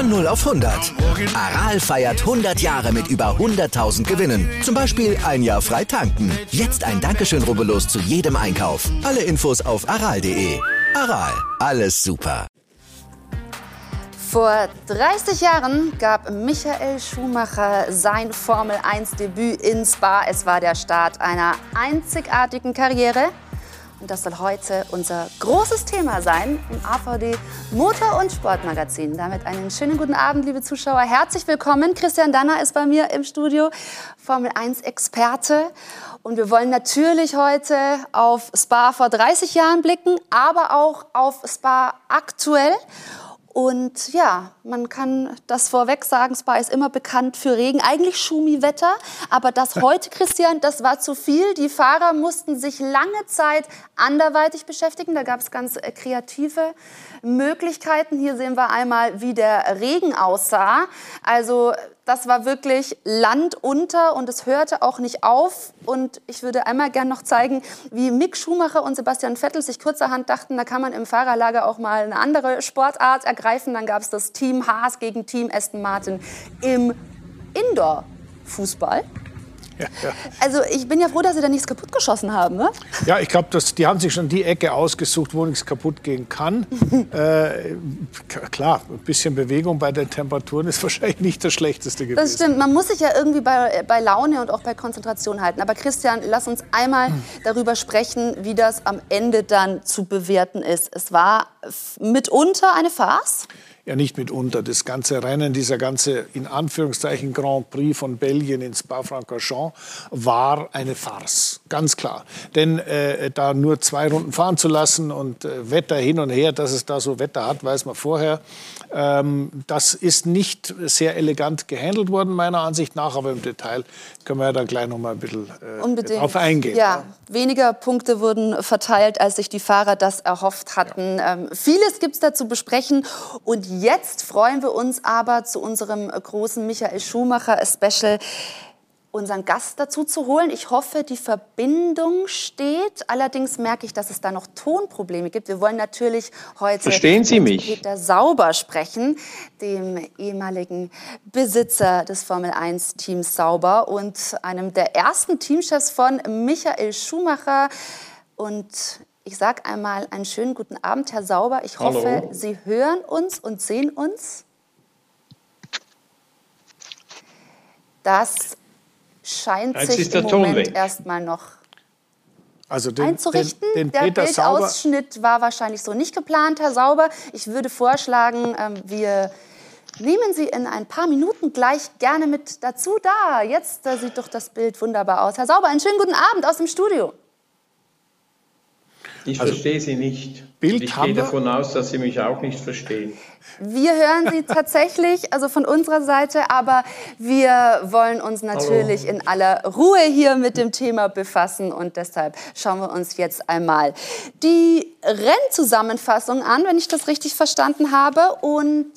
Von 0 auf 100. Aral feiert 100 Jahre mit über 100.000 Gewinnen. Zum Beispiel ein Jahr frei tanken. Jetzt ein Dankeschön, rubbellos zu jedem Einkauf. Alle Infos auf aral.de. Aral, alles super. Vor 30 Jahren gab Michael Schumacher sein Formel 1 Debüt in Spa. Es war der Start einer einzigartigen Karriere. Und das soll heute unser großes Thema sein im AVD Motor- und Sportmagazin. Damit einen schönen guten Abend, liebe Zuschauer. Herzlich willkommen. Christian Danner ist bei mir im Studio, Formel 1 Experte. Und wir wollen natürlich heute auf Spa vor 30 Jahren blicken, aber auch auf Spa aktuell. Und ja, man kann das vorweg sagen, Spa ist immer bekannt für Regen, eigentlich Schumi-Wetter. Aber das heute, Christian, das war zu viel. Die Fahrer mussten sich lange Zeit anderweitig beschäftigen. Da gab es ganz äh, kreative Möglichkeiten. Hier sehen wir einmal, wie der Regen aussah. Also das war wirklich Land unter und es hörte auch nicht auf. Und ich würde einmal gern noch zeigen, wie Mick Schumacher und Sebastian Vettel sich kurzerhand dachten, da kann man im Fahrerlager auch mal eine andere Sportart ergreifen. Dann gab es das Team Haas gegen Team Aston Martin im Indoor-Fußball. Ja. Also ich bin ja froh, dass Sie da nichts kaputt geschossen haben. Ne? Ja, ich glaube, die haben sich schon die Ecke ausgesucht, wo nichts kaputt gehen kann. äh, klar, ein bisschen Bewegung bei den Temperaturen ist wahrscheinlich nicht das Schlechteste gewesen. Das stimmt. Man muss sich ja irgendwie bei, bei Laune und auch bei Konzentration halten. Aber Christian, lass uns einmal darüber sprechen, wie das am Ende dann zu bewerten ist. Es war mitunter eine Farce ja nicht mitunter. Das ganze Rennen, dieser ganze in Anführungszeichen Grand Prix von Belgien in Spa-Francorchamps war eine Farce, ganz klar. Denn äh, da nur zwei Runden fahren zu lassen und äh, Wetter hin und her, dass es da so Wetter hat, weiß man vorher. Ähm, das ist nicht sehr elegant gehandelt worden, meiner Ansicht nach, aber im Detail können wir ja dann gleich noch mal ein bisschen äh, drauf eingehen. Ja, ja, weniger Punkte wurden verteilt, als sich die Fahrer das erhofft hatten. Ja. Ähm, vieles gibt es da zu besprechen und jetzt freuen wir uns aber zu unserem großen Michael Schumacher Special unseren Gast dazu zu holen. Ich hoffe, die Verbindung steht. Allerdings merke ich, dass es da noch Tonprobleme gibt. Wir wollen natürlich heute Verstehen Sie mich? mit Peter Sauber sprechen, dem ehemaligen Besitzer des Formel 1 Teams Sauber und einem der ersten Teamchefs von Michael Schumacher. Und ich sage einmal einen schönen guten Abend, Herr Sauber. Ich hoffe, Hallo. Sie hören uns und sehen uns. Das scheint Jetzt sich im Moment erstmal noch also den, einzurichten. Den, den der Bildausschnitt war wahrscheinlich so nicht geplant, Herr Sauber. Ich würde vorschlagen, ähm, wir nehmen Sie in ein paar Minuten gleich gerne mit dazu. Da, jetzt da sieht doch das Bild wunderbar aus. Herr Sauber, einen schönen guten Abend aus dem Studio. Ich also, verstehe Sie nicht. Bild ich gehe davon aus, dass Sie mich auch nicht verstehen. Wir hören Sie tatsächlich, also von unserer Seite, aber wir wollen uns natürlich Hallo. in aller Ruhe hier mit dem Thema befassen und deshalb schauen wir uns jetzt einmal die Rennzusammenfassung an, wenn ich das richtig verstanden habe und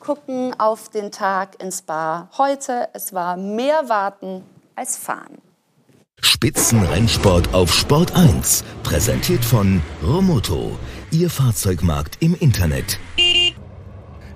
gucken auf den Tag ins Bar heute. Es war mehr Warten als Fahren. Spitzenrennsport auf Sport 1. Präsentiert von Romoto. Ihr Fahrzeugmarkt im Internet.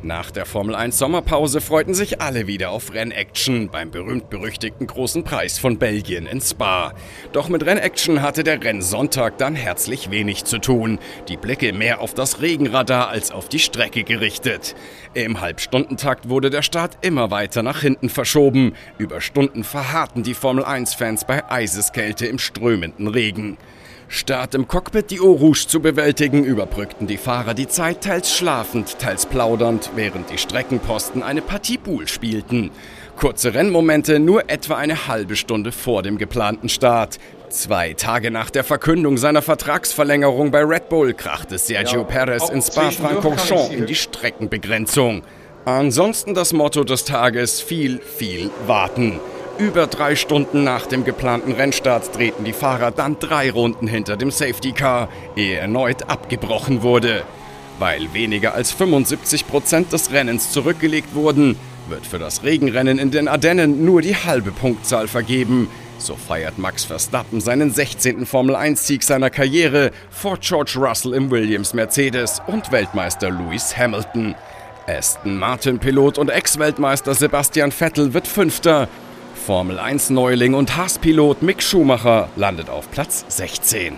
Nach der Formel 1 Sommerpause freuten sich alle wieder auf Rennaction beim berühmt-berüchtigten großen Preis von Belgien in Spa. Doch mit Rennaction hatte der Rennsonntag dann herzlich wenig zu tun. Die Blicke mehr auf das Regenradar als auf die Strecke gerichtet. Im Halbstundentakt wurde der Start immer weiter nach hinten verschoben. Über Stunden verharrten die Formel 1-Fans bei Eiseskälte im strömenden Regen. Statt im Cockpit die Eau Rouge zu bewältigen, überbrückten die Fahrer die Zeit teils schlafend, teils plaudernd, während die Streckenposten eine Partie Pool spielten. Kurze Rennmomente nur etwa eine halbe Stunde vor dem geplanten Start. Zwei Tage nach der Verkündung seiner Vertragsverlängerung bei Red Bull krachte Sergio ja, Perez in Spa-Francorchamps in die Streckenbegrenzung. Ansonsten das Motto des Tages: viel, viel warten. Über drei Stunden nach dem geplanten Rennstart drehten die Fahrer dann drei Runden hinter dem Safety Car, ehe erneut abgebrochen wurde. Weil weniger als 75 Prozent des Rennens zurückgelegt wurden, wird für das Regenrennen in den Ardennen nur die halbe Punktzahl vergeben. So feiert Max Verstappen seinen 16. Formel-1-Sieg seiner Karriere vor George Russell im Williams Mercedes und Weltmeister Lewis Hamilton. Aston Martin-Pilot und Ex-Weltmeister Sebastian Vettel wird Fünfter. Formel 1 Neuling und Haas-Pilot Mick Schumacher landet auf Platz 16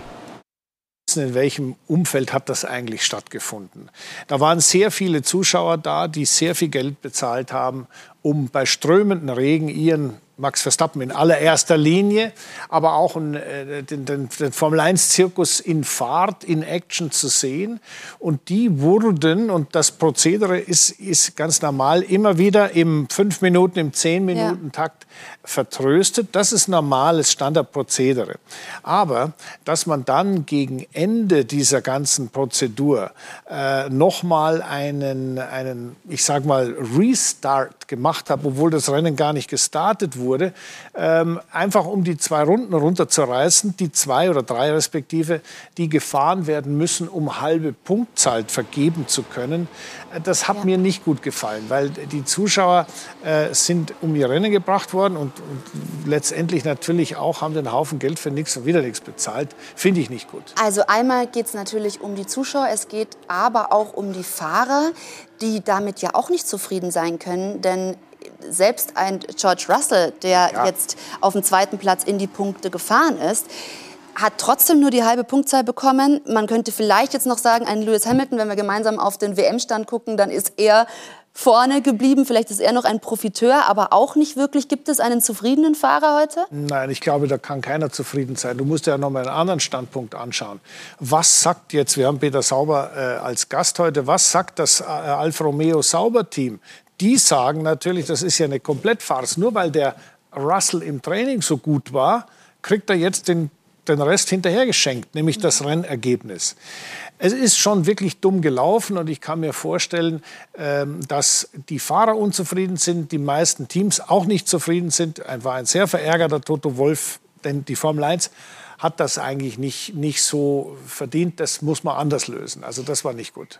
in welchem Umfeld hat das eigentlich stattgefunden. Da waren sehr viele Zuschauer da, die sehr viel Geld bezahlt haben, um bei strömendem Regen ihren Max Verstappen in allererster Linie, aber auch äh, den, den, den Formel-1-Zirkus in Fahrt, in Action zu sehen. Und die wurden, und das Prozedere ist, ist ganz normal, immer wieder im 5 Minuten, im 10 Minuten Takt vertröstet. Das ist normales Standardprozedere. Aber dass man dann gegen Ende dieser ganzen Prozedur äh, nochmal einen, einen, ich sag mal, Restart gemacht hat, obwohl das Rennen gar nicht gestartet wurde, ähm, einfach um die zwei Runden runterzureißen, die zwei oder drei respektive, die gefahren werden müssen, um halbe Punktzahl vergeben zu können. Äh, das hat ja. mir nicht gut gefallen, weil die Zuschauer äh, sind um ihr Rennen gebracht worden und, und letztendlich natürlich auch haben den Haufen Geld für nichts und wieder nichts bezahlt. Finde ich nicht gut. Also einmal geht es natürlich um die Zuschauer, es geht aber auch um die Fahrer, die damit ja auch nicht zufrieden sein können, denn selbst ein George Russell, der ja. jetzt auf dem zweiten Platz in die Punkte gefahren ist, hat trotzdem nur die halbe Punktzahl bekommen. Man könnte vielleicht jetzt noch sagen, ein Lewis Hamilton, wenn wir gemeinsam auf den WM-Stand gucken, dann ist er vorne geblieben. Vielleicht ist er noch ein Profiteur, aber auch nicht wirklich. Gibt es einen zufriedenen Fahrer heute? Nein, ich glaube, da kann keiner zufrieden sein. Du musst ja noch mal einen anderen Standpunkt anschauen. Was sagt jetzt, wir haben Peter Sauber äh, als Gast heute, was sagt das äh, Alfa Romeo Sauber-Team? Die sagen natürlich, das ist ja eine Komplettfarce. Nur weil der Russell im Training so gut war, kriegt er jetzt den den Rest hinterhergeschenkt, nämlich das Rennergebnis. Es ist schon wirklich dumm gelaufen und ich kann mir vorstellen, ähm, dass die Fahrer unzufrieden sind, die meisten Teams auch nicht zufrieden sind. War ein sehr verärgerter Toto Wolf, denn die Formel 1 hat das eigentlich nicht, nicht so verdient. Das muss man anders lösen. Also das war nicht gut.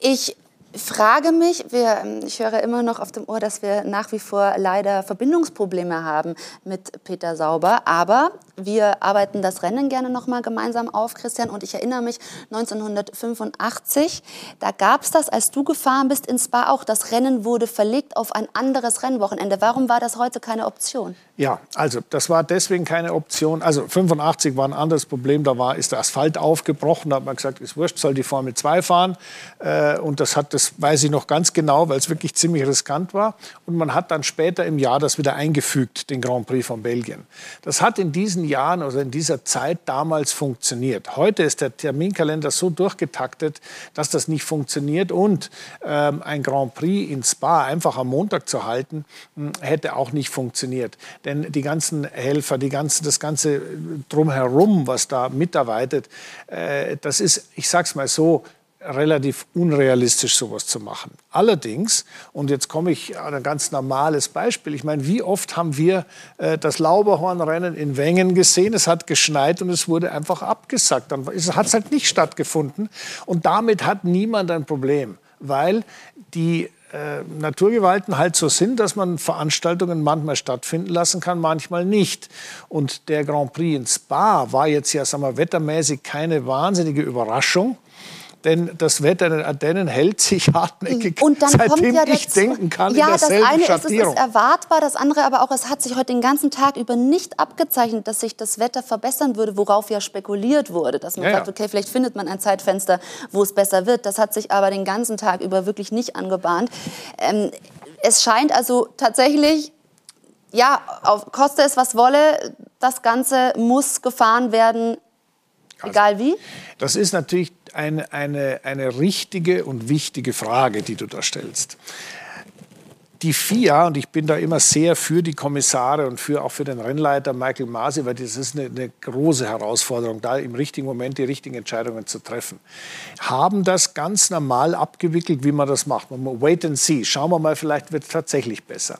Ich frage mich, wir, ähm, ich höre immer noch auf dem Ohr, dass wir nach wie vor leider Verbindungsprobleme haben mit Peter Sauber. Aber wir arbeiten das Rennen gerne noch mal gemeinsam auf, Christian. Und ich erinnere mich, 1985, da gab es das, als du gefahren bist in Spa auch. Das Rennen wurde verlegt auf ein anderes Rennwochenende. Warum war das heute keine Option? Ja, also das war deswegen keine Option. Also 85 war ein anderes Problem. Da war, ist der Asphalt aufgebrochen. Da hat man gesagt, ist wurscht, soll die Formel 2 fahren. Äh, und das hat das weiß ich noch ganz genau, weil es wirklich ziemlich riskant war. Und man hat dann später im Jahr das wieder eingefügt, den Grand Prix von Belgien. Das hat in diesen Jahren oder in dieser Zeit damals funktioniert. Heute ist der Terminkalender so durchgetaktet, dass das nicht funktioniert. Und ähm, ein Grand Prix in Spa einfach am Montag zu halten, hm, hätte auch nicht funktioniert. Denn die ganzen Helfer, die ganze, das ganze Drumherum, was da mitarbeitet, äh, das ist, ich sag's mal so, relativ unrealistisch, sowas zu machen. Allerdings, und jetzt komme ich an ein ganz normales Beispiel, ich meine, wie oft haben wir äh, das Lauberhornrennen in Wengen gesehen, es hat geschneit und es wurde einfach abgesagt. Dann hat es halt nicht stattgefunden und damit hat niemand ein Problem, weil die äh, Naturgewalten halt so sind, dass man Veranstaltungen manchmal stattfinden lassen kann, manchmal nicht. Und der Grand Prix in Spa war jetzt ja, sagen wir, wettermäßig keine wahnsinnige Überraschung denn das Wetter in den Ardennen hält sich hartnäckig, und dann seitdem kommt ja ich dazu, denken kann, ja, in derselben das eine Schattierung. ist, es ist erwartbar, das andere aber auch, es hat sich heute den ganzen Tag über nicht abgezeichnet, dass sich das Wetter verbessern würde, worauf ja spekuliert wurde, dass man ja, sagt, okay, vielleicht findet man ein Zeitfenster, wo es besser wird. Das hat sich aber den ganzen Tag über wirklich nicht angebahnt. Ähm, es scheint also tatsächlich ja, auf, koste es was wolle, das Ganze muss gefahren werden, egal wie? Das ist natürlich eine, eine, eine richtige und wichtige Frage, die du da stellst. die FIA, und ich bin da immer sehr für die Kommissare und für, auch für den Rennleiter Michael Masi, weil das ist eine, eine, große Herausforderung, da im richtigen Moment die richtigen Entscheidungen zu treffen, haben das ganz normal abgewickelt, wie man das macht. Wait and see. Schauen wir mal, vielleicht wird es tatsächlich besser.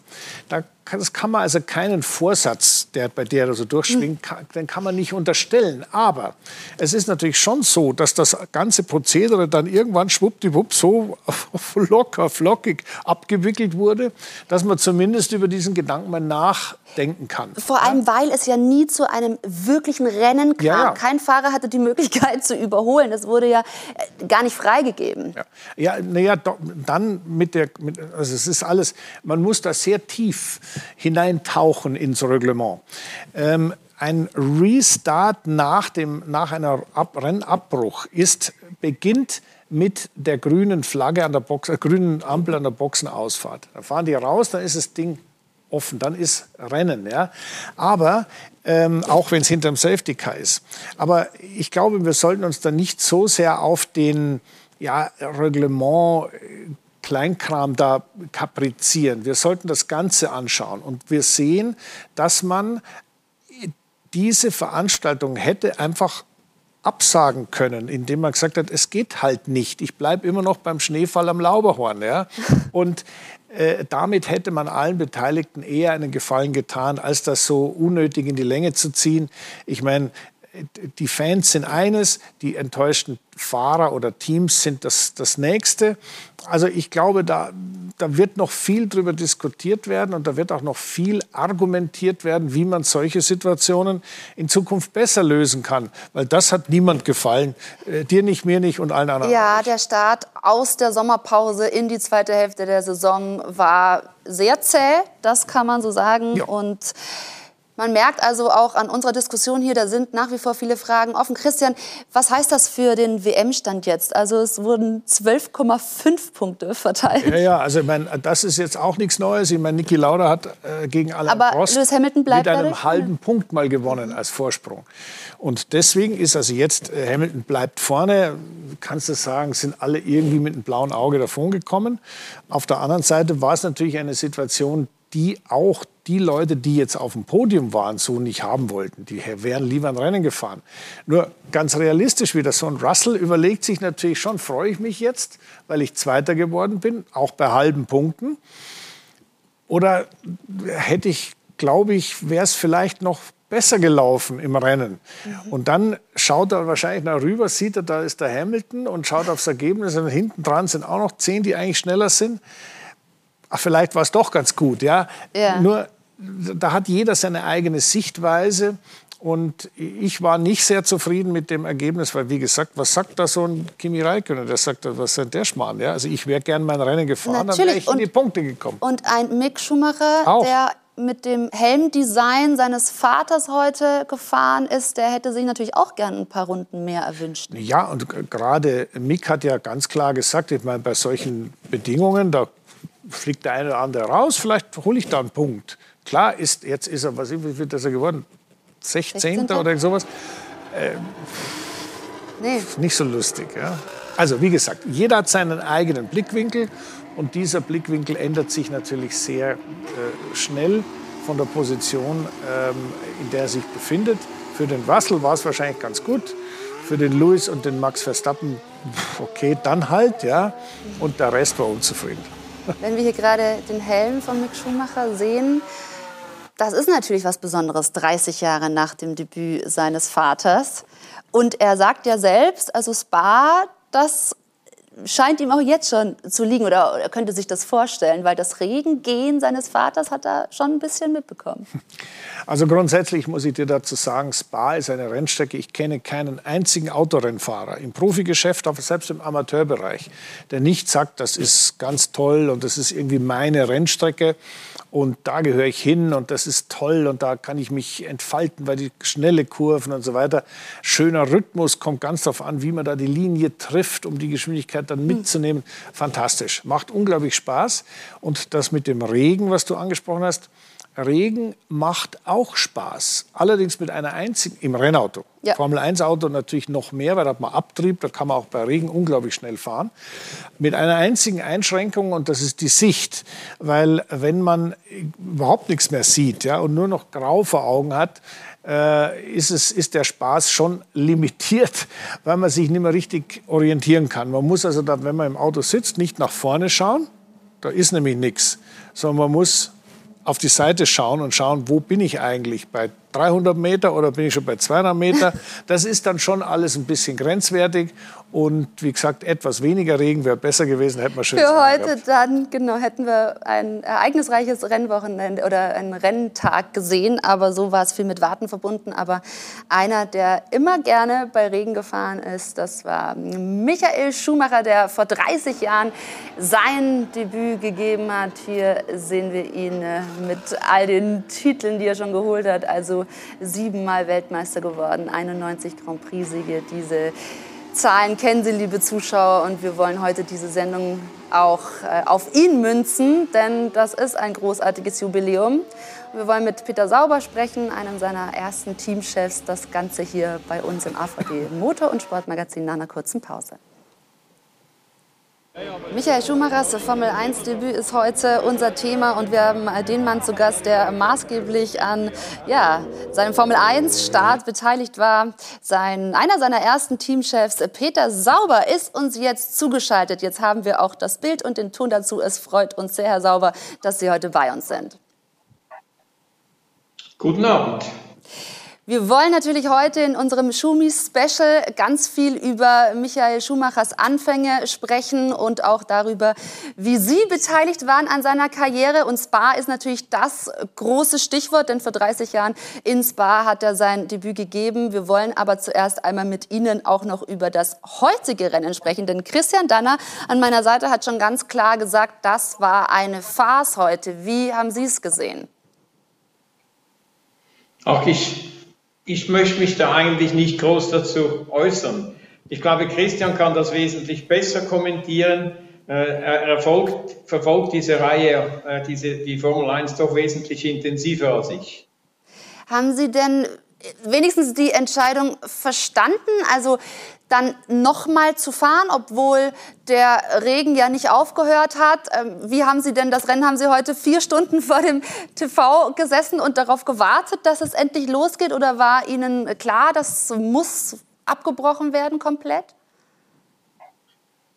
Da das kann man also keinen Vorsatz, der bei der so durchschwingt, kann, den kann man nicht unterstellen. Aber es ist natürlich schon so, dass das ganze Prozedere dann irgendwann schwuppdiwupp so locker, flockig abgewickelt wurde, dass man zumindest über diesen Gedanken mal nachdenken kann. Vor allem, weil es ja nie zu einem wirklichen Rennen kam. Ja, ja. Kein Fahrer hatte die Möglichkeit zu überholen. Das wurde ja äh, gar nicht freigegeben. Ja, ja naja, dann mit der, mit, also es ist alles, man muss da sehr tief hineintauchen ins Reglement. Ähm, ein Restart nach, dem, nach einer Ab Rennabbruch ist, beginnt mit der grünen Flagge an der Box, äh, grünen Ampel an der Boxenausfahrt. Da fahren die raus, dann ist das Ding offen, dann ist Rennen. Ja? Aber ähm, auch wenn es hinterm Safety Car ist. Aber ich glaube, wir sollten uns da nicht so sehr auf den ja, Reglement Kleinkram da kaprizieren. Wir sollten das Ganze anschauen. Und wir sehen, dass man diese Veranstaltung hätte einfach absagen können, indem man gesagt hat, es geht halt nicht. Ich bleibe immer noch beim Schneefall am Lauberhorn. Ja? Und äh, damit hätte man allen Beteiligten eher einen Gefallen getan, als das so unnötig in die Länge zu ziehen. Ich meine, die Fans sind eines, die enttäuschten Fahrer oder Teams sind das, das nächste. Also ich glaube, da, da wird noch viel darüber diskutiert werden und da wird auch noch viel argumentiert werden, wie man solche Situationen in Zukunft besser lösen kann. Weil das hat niemand gefallen. Äh, dir nicht, mir nicht und allen anderen. Ja, der Start aus der Sommerpause in die zweite Hälfte der Saison war sehr zäh, das kann man so sagen. Ja. Und man merkt also auch an unserer Diskussion hier, da sind nach wie vor viele Fragen offen. Christian, was heißt das für den WM-Stand jetzt? Also es wurden 12,5 Punkte verteilt. Ja, ja, also ich meine, das ist jetzt auch nichts Neues. Ich meine, Niki Lauda hat äh, gegen Alain Aber Prost Lewis Hamilton bleibt mit einem dadurch, halben. Punkt mal gewonnen als Vorsprung. Und deswegen ist also jetzt, äh, Hamilton bleibt vorne, kannst du sagen, sind alle irgendwie mit einem blauen Auge davongekommen. Auf der anderen Seite war es natürlich eine Situation, die auch die Leute, die jetzt auf dem Podium waren, so nicht haben wollten. Die wären lieber ein Rennen gefahren. Nur ganz realistisch wieder, so ein Russell überlegt sich natürlich schon, freue ich mich jetzt, weil ich Zweiter geworden bin, auch bei halben Punkten. Oder hätte ich, glaube ich, wäre es vielleicht noch besser gelaufen im Rennen. Mhm. Und dann schaut er wahrscheinlich nach rüber, sieht er, da ist der Hamilton und schaut aufs Ergebnis und hinten dran sind auch noch zehn, die eigentlich schneller sind ach, vielleicht war es doch ganz gut. Ja? ja? Nur da hat jeder seine eigene Sichtweise. Und ich war nicht sehr zufrieden mit dem Ergebnis, weil, wie gesagt, was sagt da so ein Kimi Räikkönen? Der sagt, was ist der Schmarrn? Ja? Also ich wäre gern mein Rennen gefahren, Natürlich. dann wäre ich in die Punkte gekommen. Und ein Mick Schumacher, Auch. der mit dem Helmdesign seines Vaters heute gefahren ist, der hätte sich natürlich auch gern ein paar Runden mehr erwünscht. Ja, und gerade Mick hat ja ganz klar gesagt, ich meine, bei solchen Bedingungen, da fliegt der eine oder andere raus, vielleicht hole ich da einen Punkt. Klar ist, jetzt ist er, was, wie viel ist er geworden? 16. 16. oder sowas. Äh, nee. Nicht so lustig. Ja? Also wie gesagt, jeder hat seinen eigenen Blickwinkel und dieser Blickwinkel ändert sich natürlich sehr äh, schnell von der Position, ähm, in der er sich befindet. Für den Russell war es wahrscheinlich ganz gut. Für den Lewis und den Max Verstappen, okay, dann halt, ja. Und der Rest war unzufrieden. Wenn wir hier gerade den Helm von Mick Schumacher sehen, das ist natürlich was Besonderes, 30 Jahre nach dem Debüt seines Vaters. Und er sagt ja selbst, also Spa, das scheint ihm auch jetzt schon zu liegen oder er könnte sich das vorstellen, weil das Regengehen seines Vaters hat er schon ein bisschen mitbekommen. Also grundsätzlich muss ich dir dazu sagen, Spa ist eine Rennstrecke. Ich kenne keinen einzigen Autorennfahrer im Profigeschäft, aber selbst im Amateurbereich, der nicht sagt, das ist ganz toll und das ist irgendwie meine Rennstrecke und da gehöre ich hin und das ist toll und da kann ich mich entfalten, weil die schnelle Kurven und so weiter. Schöner Rhythmus kommt ganz darauf an, wie man da die Linie trifft, um die Geschwindigkeit dann mitzunehmen. Fantastisch, macht unglaublich Spaß und das mit dem Regen, was du angesprochen hast, Regen macht auch Spaß. Allerdings mit einer einzigen, im Rennauto. Ja. Formel 1 Auto natürlich noch mehr, weil da hat man Abtrieb, da kann man auch bei Regen unglaublich schnell fahren. Mit einer einzigen Einschränkung und das ist die Sicht. Weil wenn man überhaupt nichts mehr sieht ja, und nur noch grau vor Augen hat, äh, ist, es, ist der Spaß schon limitiert, weil man sich nicht mehr richtig orientieren kann. Man muss also, dann, wenn man im Auto sitzt, nicht nach vorne schauen, da ist nämlich nichts, sondern man muss auf die Seite schauen und schauen, wo bin ich eigentlich bei 300 Meter oder bin ich schon bei 200 Meter? Das ist dann schon alles ein bisschen grenzwertig. Und wie gesagt, etwas weniger Regen wäre besser gewesen, hätten wir schön Für heute gehabt. dann, genau, hätten wir ein ereignisreiches Rennwochenende oder einen Renntag gesehen. Aber so war es viel mit Warten verbunden. Aber einer, der immer gerne bei Regen gefahren ist, das war Michael Schumacher, der vor 30 Jahren sein Debüt gegeben hat. Hier sehen wir ihn äh, mit all den Titeln, die er schon geholt hat. Also siebenmal Weltmeister geworden, 91 Grand Prix-Siege. Diese Zahlen kennen Sie, liebe Zuschauer, und wir wollen heute diese Sendung auch äh, auf ihn münzen, denn das ist ein großartiges Jubiläum. Wir wollen mit Peter Sauber sprechen, einem seiner ersten Teamchefs. Das Ganze hier bei uns im AVD Motor- und Sportmagazin nach einer kurzen Pause. Michael Schumachers Formel-1-Debüt ist heute unser Thema und wir haben den Mann zu Gast, der maßgeblich an ja, seinem Formel-1-Start beteiligt war. Sein, einer seiner ersten Teamchefs, Peter Sauber, ist uns jetzt zugeschaltet. Jetzt haben wir auch das Bild und den Ton dazu. Es freut uns sehr, Herr Sauber, dass Sie heute bei uns sind. Guten Abend. Wir wollen natürlich heute in unserem Schumi-Special ganz viel über Michael Schumachers Anfänge sprechen und auch darüber, wie Sie beteiligt waren an seiner Karriere. Und Spa ist natürlich das große Stichwort, denn vor 30 Jahren in Spa hat er sein Debüt gegeben. Wir wollen aber zuerst einmal mit Ihnen auch noch über das heutige Rennen sprechen, denn Christian Danner an meiner Seite hat schon ganz klar gesagt, das war eine Farce heute. Wie haben Sie es gesehen? Auch ich ich möchte mich da eigentlich nicht groß dazu äußern. Ich glaube, Christian kann das wesentlich besser kommentieren. Äh, er erfolgt, verfolgt diese Reihe, äh, diese, die Formel 1 doch wesentlich intensiver als ich. Haben Sie denn wenigstens die Entscheidung verstanden? Also dann nochmal zu fahren, obwohl der Regen ja nicht aufgehört hat. Ähm, wie haben Sie denn das Rennen? Haben Sie heute vier Stunden vor dem TV gesessen und darauf gewartet, dass es endlich losgeht? Oder war Ihnen klar, das muss abgebrochen werden komplett?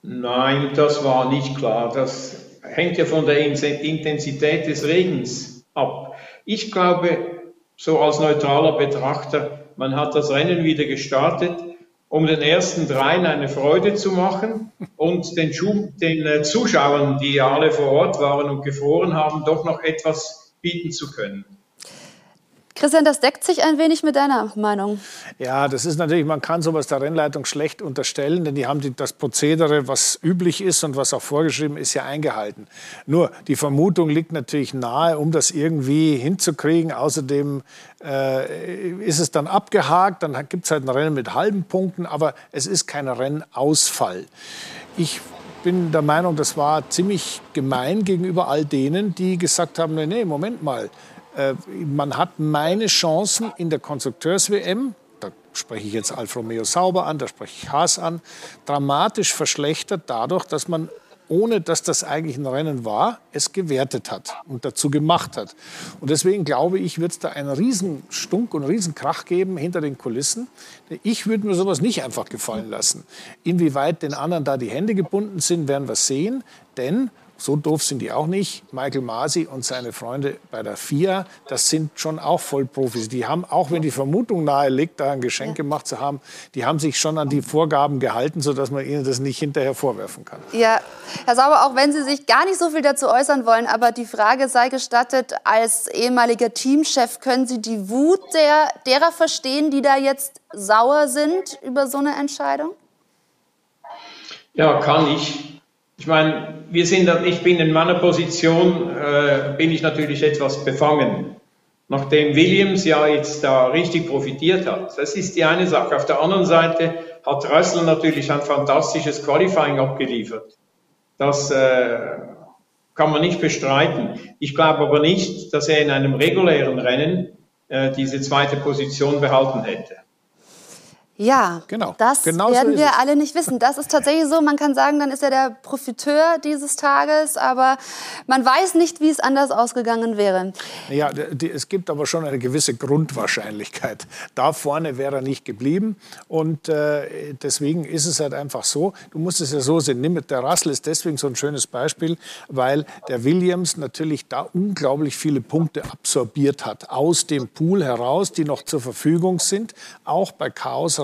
Nein, das war nicht klar. Das hängt ja von der Intensität des Regens ab. Ich glaube, so als neutraler Betrachter, man hat das Rennen wieder gestartet um den ersten dreien eine Freude zu machen und den, den äh, Zuschauern, die alle vor Ort waren und gefroren haben, doch noch etwas bieten zu können. Christian, das deckt sich ein wenig mit deiner Meinung. Ja, das ist natürlich, man kann sowas der Rennleitung schlecht unterstellen, denn die haben die, das Prozedere, was üblich ist und was auch vorgeschrieben ist, ja eingehalten. Nur die Vermutung liegt natürlich nahe, um das irgendwie hinzukriegen. Außerdem äh, ist es dann abgehakt, dann gibt es halt ein Rennen mit halben Punkten, aber es ist kein Rennausfall. Ich bin der Meinung, das war ziemlich gemein gegenüber all denen, die gesagt haben, nee, nee, Moment mal, äh, man hat meine Chancen in der Konstrukteurs-WM, da spreche ich jetzt Alfa Romeo Sauber an, da spreche ich Haas an, dramatisch verschlechtert dadurch, dass man ohne dass das eigentlich ein Rennen war, es gewertet hat und dazu gemacht hat. Und deswegen glaube ich, wird es da einen Riesenstunk und einen Riesenkrach geben hinter den Kulissen. Ich würde mir sowas nicht einfach gefallen lassen. Inwieweit den anderen da die Hände gebunden sind, werden wir sehen. Denn so doof sind die auch nicht. Michael Masi und seine Freunde bei der FIA, das sind schon auch Vollprofis. Die haben, auch wenn die Vermutung nahe liegt, da ein Geschenk ja. gemacht zu haben, die haben sich schon an die Vorgaben gehalten, sodass man ihnen das nicht hinterher vorwerfen kann. Ja, Herr Sauber, auch wenn Sie sich gar nicht so viel dazu äußern wollen, aber die Frage sei gestattet, als ehemaliger Teamchef, können Sie die Wut der, derer verstehen, die da jetzt sauer sind über so eine Entscheidung? Ja, kann ich. Ich meine, wir sind, ich bin in meiner Position, äh, bin ich natürlich etwas befangen, nachdem Williams ja jetzt da richtig profitiert hat. Das ist die eine Sache. Auf der anderen Seite hat Russell natürlich ein fantastisches Qualifying abgeliefert. Das äh, kann man nicht bestreiten. Ich glaube aber nicht, dass er in einem regulären Rennen äh, diese zweite Position behalten hätte. Ja, Genau. das Genau so werden wir alle nicht wissen. Das ist tatsächlich so. Man kann sagen, dann ist er der Profiteur dieses Tages, aber man weiß nicht, wie es anders ausgegangen wäre. Ja, die, es gibt aber schon eine gewisse Grundwahrscheinlichkeit. Da vorne wäre er nicht geblieben. Und äh, deswegen ist es halt einfach so, du musst es ja so sehen. Nimm mit der Russell ist deswegen so ein schönes Beispiel, weil der Williams natürlich da unglaublich viele Punkte absorbiert hat aus dem Pool heraus, die noch zur Verfügung sind. Auch bei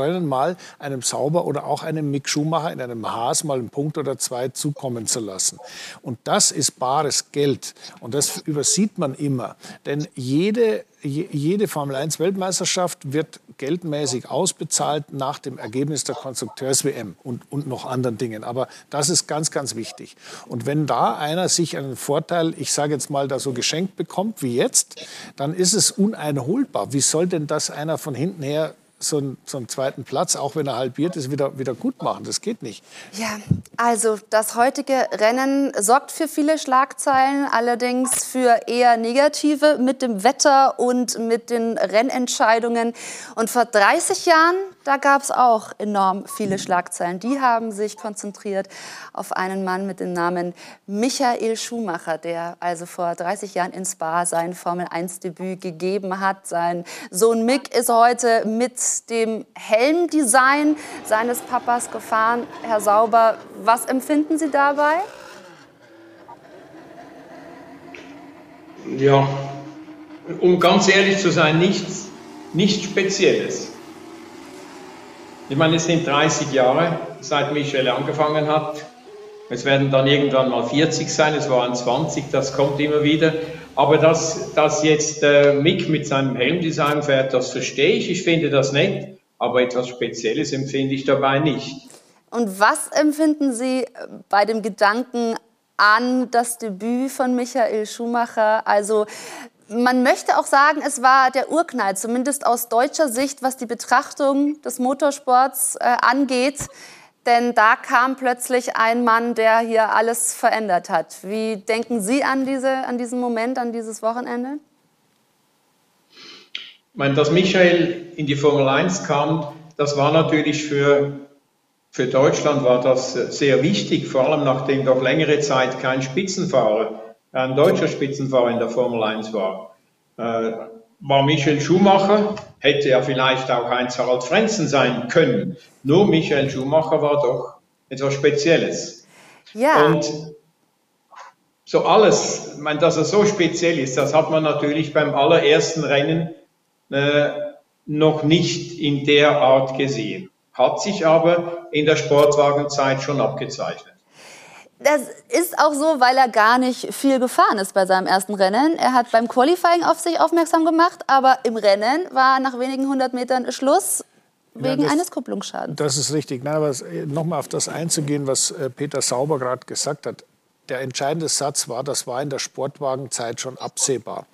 Chaosrennen mal einem Sauber oder auch einem Mick Schumacher in einem Haas mal einen Punkt oder zwei zukommen zu lassen. Und das ist bares Geld. Und das übersieht man immer. Denn jede, je- jede Formel 1 Weltmeisterschaft wird geldmäßig ausbezahlt nach dem Ergebnis der Konstrukteurs-WM und, und noch anderen Dingen. Aber das ist ganz, ganz wichtig. Und wenn da einer sich einen Vorteil, ich sage jetzt mal, da so geschenkt bekommt wie jetzt, dann ist es uneinholbar. Wie soll denn das einer von hinten her so einen, so einen zweiten Platz, auch wenn er halbiert ist, wieder, wieder gut machen? Das geht nicht. Ja, also das heutige Rennen sorgt für viele Schlagzeilen, allerdings für eher negative mit dem Wetter und mit den Rennentscheidungen. Und vor 30 Jahren, da gab es auch enorm viele Schlagzeilen. Die haben sich konzentriert auf einen Mann mit dem Namen Michael Schumacher, der also vor 30 Jahren in Spa sein Formel-1-Debüt gegeben hat. Sein Sohn Mick ist heute mit dem Helmdesign seines Papas gefahren. Herr Sauber, was empfinden Sie dabei? Ja, um ganz ehrlich zu sein, nichts, nichts Spezielles. Ich meine, es sind 30 Jahre, seit Michel angefangen hat. Es werden dann irgendwann mal 40 sein, es waren 20, das kommt immer wieder. Aber dass, dass jetzt äh, Mick mit seinem Helmdesign fährt, das verstehe ich, ich finde das nett, aber etwas Spezielles empfinde ich dabei nicht. Und was empfinden Sie bei dem Gedanken an das Debüt von Michael Schumacher? Also man möchte auch sagen, es war der Urknall, zumindest aus deutscher Sicht, was die Betrachtung des Motorsports äh, angeht. Denn da kam plötzlich ein Mann, der hier alles verändert hat. Wie denken Sie an, diese, an diesen Moment, an dieses Wochenende? Ich meine, dass Michael in die Formel 1 kam, das war natürlich für, für Deutschland war das sehr wichtig, vor allem nachdem doch längere Zeit kein Spitzenfahrer, ein deutscher Spitzenfahrer in der Formel 1 war. Äh, war Michael Schumacher, hätte ja vielleicht auch Heinz-Harald Frenzen sein können. Nur Michael Schumacher war doch etwas Spezielles. Ja. Und so alles, ich meine, dass er so speziell ist, das hat man natürlich beim allerersten Rennen äh, noch nicht in der Art gesehen. Hat sich aber in der Sportwagenzeit schon abgezeichnet. Das ist auch so, weil er gar nicht viel gefahren ist bei seinem ersten Rennen. Er hat beim Qualifying auf sich aufmerksam gemacht, aber im Rennen war nach wenigen hundert Metern Schluss wegen das- eines Kupplungsschadens. Das ist richtig. Nein, aber nochmal auf das einzugehen, was äh, Peter Sauber gerade gesagt hat. Der entscheidende Satz war, das war in der Sportwagenzeit schon absehbar.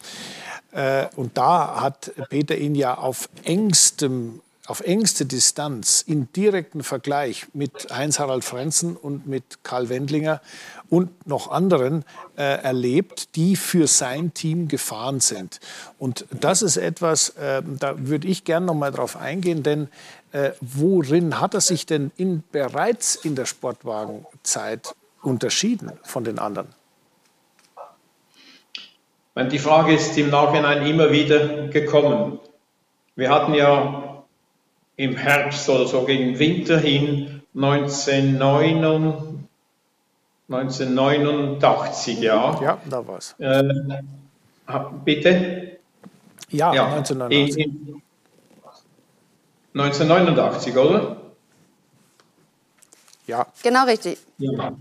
Äh, Und da hat Peter ihn ja auf engstem auf engste Distanz in direkten Vergleich mit Heinz-Harald Frenzen und mit Karl Wendlinger und noch anderen äh, erlebt, die für sein Team gefahren sind. Und das ist etwas, äh, da würde ich gerne noch mal drauf eingehen, denn äh, worin hat er sich denn in, bereits in der Sportwagenzeit unterschieden von den anderen? Die Frage ist im Nachhinein immer wieder gekommen. Wir hatten ja im Herbst oder so gegen Winter hin 1989, 1989 ja. Ja, da war es. Äh, bitte? Ja, Ja, 1989. in- in- 1989, oder? Ja, Genau richtig. Ja.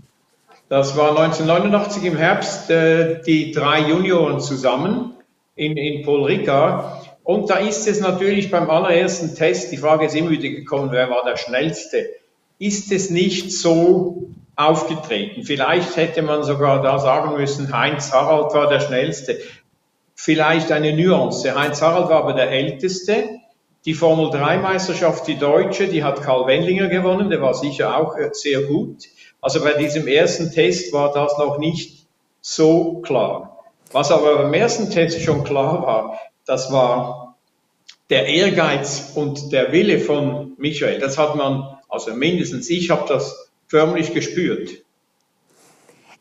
Das war 1989 im Herbst, äh, die drei Junioren zusammen in, in Paul Ricard. Und da ist es natürlich beim allerersten Test, die Frage ist immer wieder gekommen, wer war der Schnellste? Ist es nicht so aufgetreten? Vielleicht hätte man sogar da sagen müssen, Heinz Harald war der Schnellste. Vielleicht eine Nuance. Heinz Harald war aber der Älteste. Die Formel 3 Meisterschaft, die deutsche, die hat Karl Wendlinger gewonnen, der war sicher auch äh, sehr gut. Also bei diesem ersten Test war das noch nicht so klar. Was aber beim ersten Test schon klar war, das war der Ehrgeiz und der Wille von Michael. Das hat man, also mindestens ich habe das förmlich gespürt.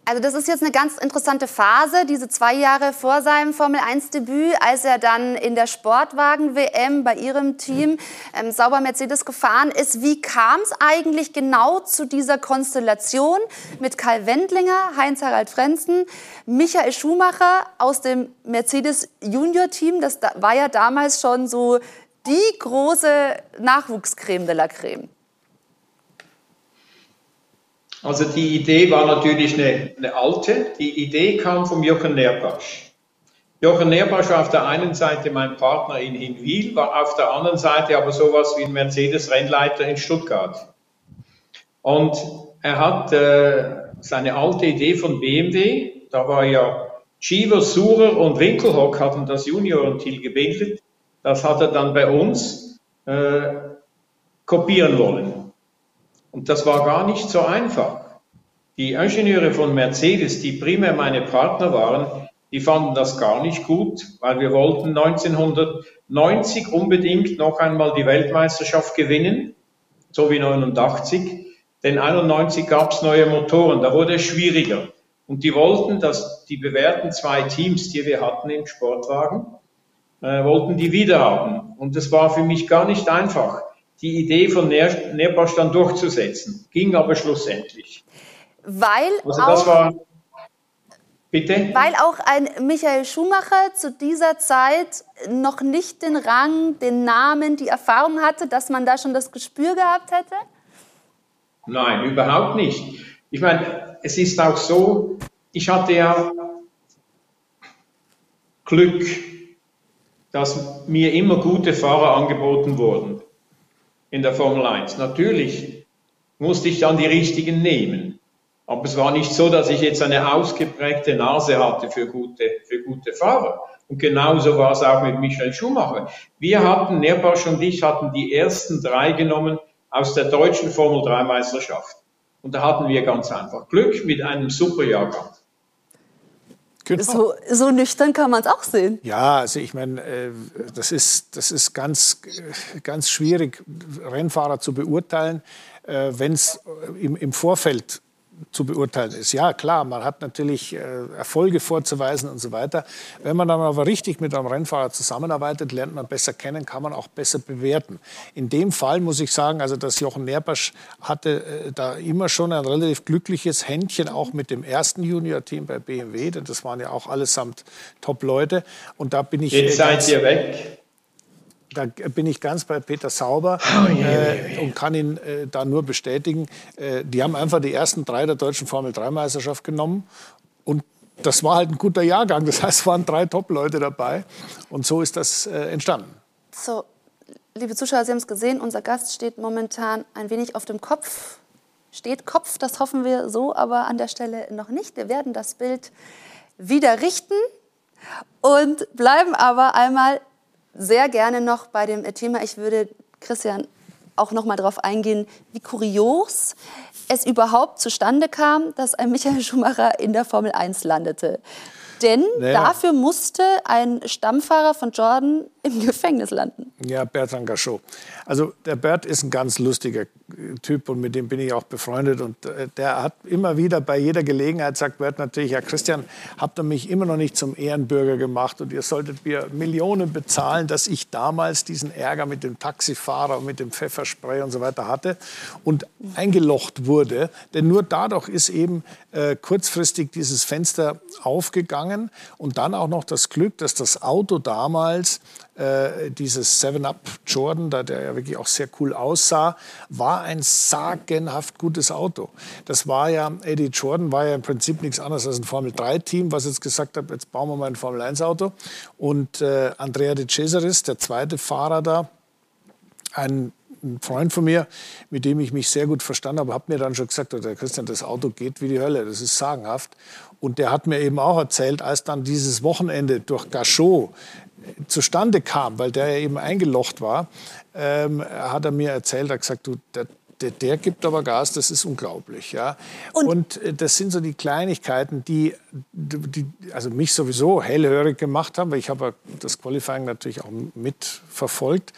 Also das ist jetzt eine ganz interessante Phase, diese zwei Jahre vor seinem Formel-1-Debüt, als er dann in der Sportwagen-WM bei Ihrem Team ähm, sauber Mercedes gefahren ist. Wie kam es eigentlich genau zu dieser Konstellation mit Karl Wendlinger, Heinz-Harald Frenzen, Michael Schumacher aus dem Mercedes Junior-Team? Das war ja damals schon so die große Nachwuchscreme de la Creme. Also die Idee war natürlich eine, eine alte. Die Idee kam vom Jochen Nerpasch. Jochen Nerpasch war auf der einen Seite mein Partner in Hinwil, war auf der anderen Seite aber sowas wie ein Mercedes-Rennleiter in Stuttgart. Und er hat äh, seine alte Idee von BMW, da war ja Cheever, Surer und Winkelhock hatten das Juniorenteam gebildet, das hat er dann bei uns äh, kopieren wollen. Und das war gar nicht so einfach. Die Ingenieure von Mercedes, die primär meine Partner waren, die fanden das gar nicht gut, weil wir wollten 1990 unbedingt noch einmal die Weltmeisterschaft gewinnen, so wie 89. Denn 91 gab es neue Motoren, da wurde es schwieriger. Und die wollten, dass die bewährten zwei Teams, die wir hatten im Sportwagen, äh, wollten die wieder haben. Und das war für mich gar nicht einfach die Idee von Nehrpasch dann durchzusetzen. Ging aber schlussendlich. Weil also das auch, war, bitte? Weil auch ein Michael Schumacher zu dieser Zeit noch nicht den Rang, den Namen, die Erfahrung hatte, dass man da schon das Gespür gehabt hätte? Nein, überhaupt nicht. Ich meine, es ist auch so, ich hatte ja Glück, dass mir immer gute Fahrer angeboten wurden in der Formel 1. Natürlich musste ich dann die richtigen nehmen. Aber es war nicht so, dass ich jetzt eine ausgeprägte Nase hatte für gute, für gute Fahrer. Und genauso war es auch mit Michael Schumacher. Wir hatten, Nerpasch und ich hatten die ersten drei genommen aus der deutschen Formel 3 Meisterschaft. Und da hatten wir ganz einfach Glück mit einem super Jahrgang. Genau. So, so, nüchtern kann man es auch sehen. Ja, also ich meine, äh, das ist, das ist ganz, ganz schwierig, Rennfahrer zu beurteilen, äh, wenn es im, im Vorfeld zu beurteilen ist. Ja, klar, man hat natürlich äh, Erfolge vorzuweisen und so weiter. Wenn man dann aber richtig mit einem Rennfahrer zusammenarbeitet, lernt man besser kennen, kann man auch besser bewerten. In dem Fall muss ich sagen, also dass Jochen Nerpasch hatte äh, da immer schon ein relativ glückliches Händchen, auch mit dem ersten Junior-Team bei BMW, denn das waren ja auch allesamt Top-Leute. Und da bin ich. Jetzt seid ihr weg da bin ich ganz bei Peter Sauber oh, äh, und kann ihn äh, da nur bestätigen. Äh, die haben einfach die ersten drei der deutschen Formel-3-Meisterschaft genommen und das war halt ein guter Jahrgang. Das heißt, es waren drei Top-Leute dabei und so ist das äh, entstanden. So, liebe Zuschauer, Sie haben es gesehen, unser Gast steht momentan ein wenig auf dem Kopf. Steht Kopf, das hoffen wir so, aber an der Stelle noch nicht. Wir werden das Bild wieder richten und bleiben aber einmal sehr gerne noch bei dem Thema, ich würde Christian auch noch mal darauf eingehen, wie kurios es überhaupt zustande kam, dass ein Michael Schumacher in der Formel 1 landete. Denn naja. dafür musste ein Stammfahrer von Jordan im Gefängnis landen. Ja, Bertrand Gachot. Also der Bert ist ein ganz lustiger Typ und mit dem bin ich auch befreundet. Und äh, der hat immer wieder bei jeder Gelegenheit, sagt Bert natürlich, ja Christian, habt ihr mich immer noch nicht zum Ehrenbürger gemacht und ihr solltet mir Millionen bezahlen, dass ich damals diesen Ärger mit dem Taxifahrer und mit dem Pfefferspray und so weiter hatte und eingelocht wurde. Denn nur dadurch ist eben äh, kurzfristig dieses Fenster aufgegangen und dann auch noch das Glück, dass das Auto damals äh, dieses 7-Up Jordan, da der ja wirklich auch sehr cool aussah, war ein sagenhaft gutes Auto. Das war ja, Eddie Jordan war ja im Prinzip nichts anderes als ein Formel-3-Team, was jetzt gesagt hat, jetzt bauen wir mal ein Formel-1-Auto. Und äh, Andrea De Cesaris, der zweite Fahrer da, ein ein Freund von mir, mit dem ich mich sehr gut verstanden habe, hat mir dann schon gesagt, der Christian, das Auto geht wie die Hölle, das ist sagenhaft. Und der hat mir eben auch erzählt, als dann dieses Wochenende durch Gachot zustande kam, weil der ja eben eingelocht war, ähm, hat er mir erzählt, er hat gesagt, du, der, der, der, gibt aber Gas, das ist unglaublich. Ja? Und, und äh, das sind so die Kleinigkeiten, die, die, also mich sowieso hellhörig gemacht haben, weil ich habe das Qualifying natürlich auch mitverfolgt.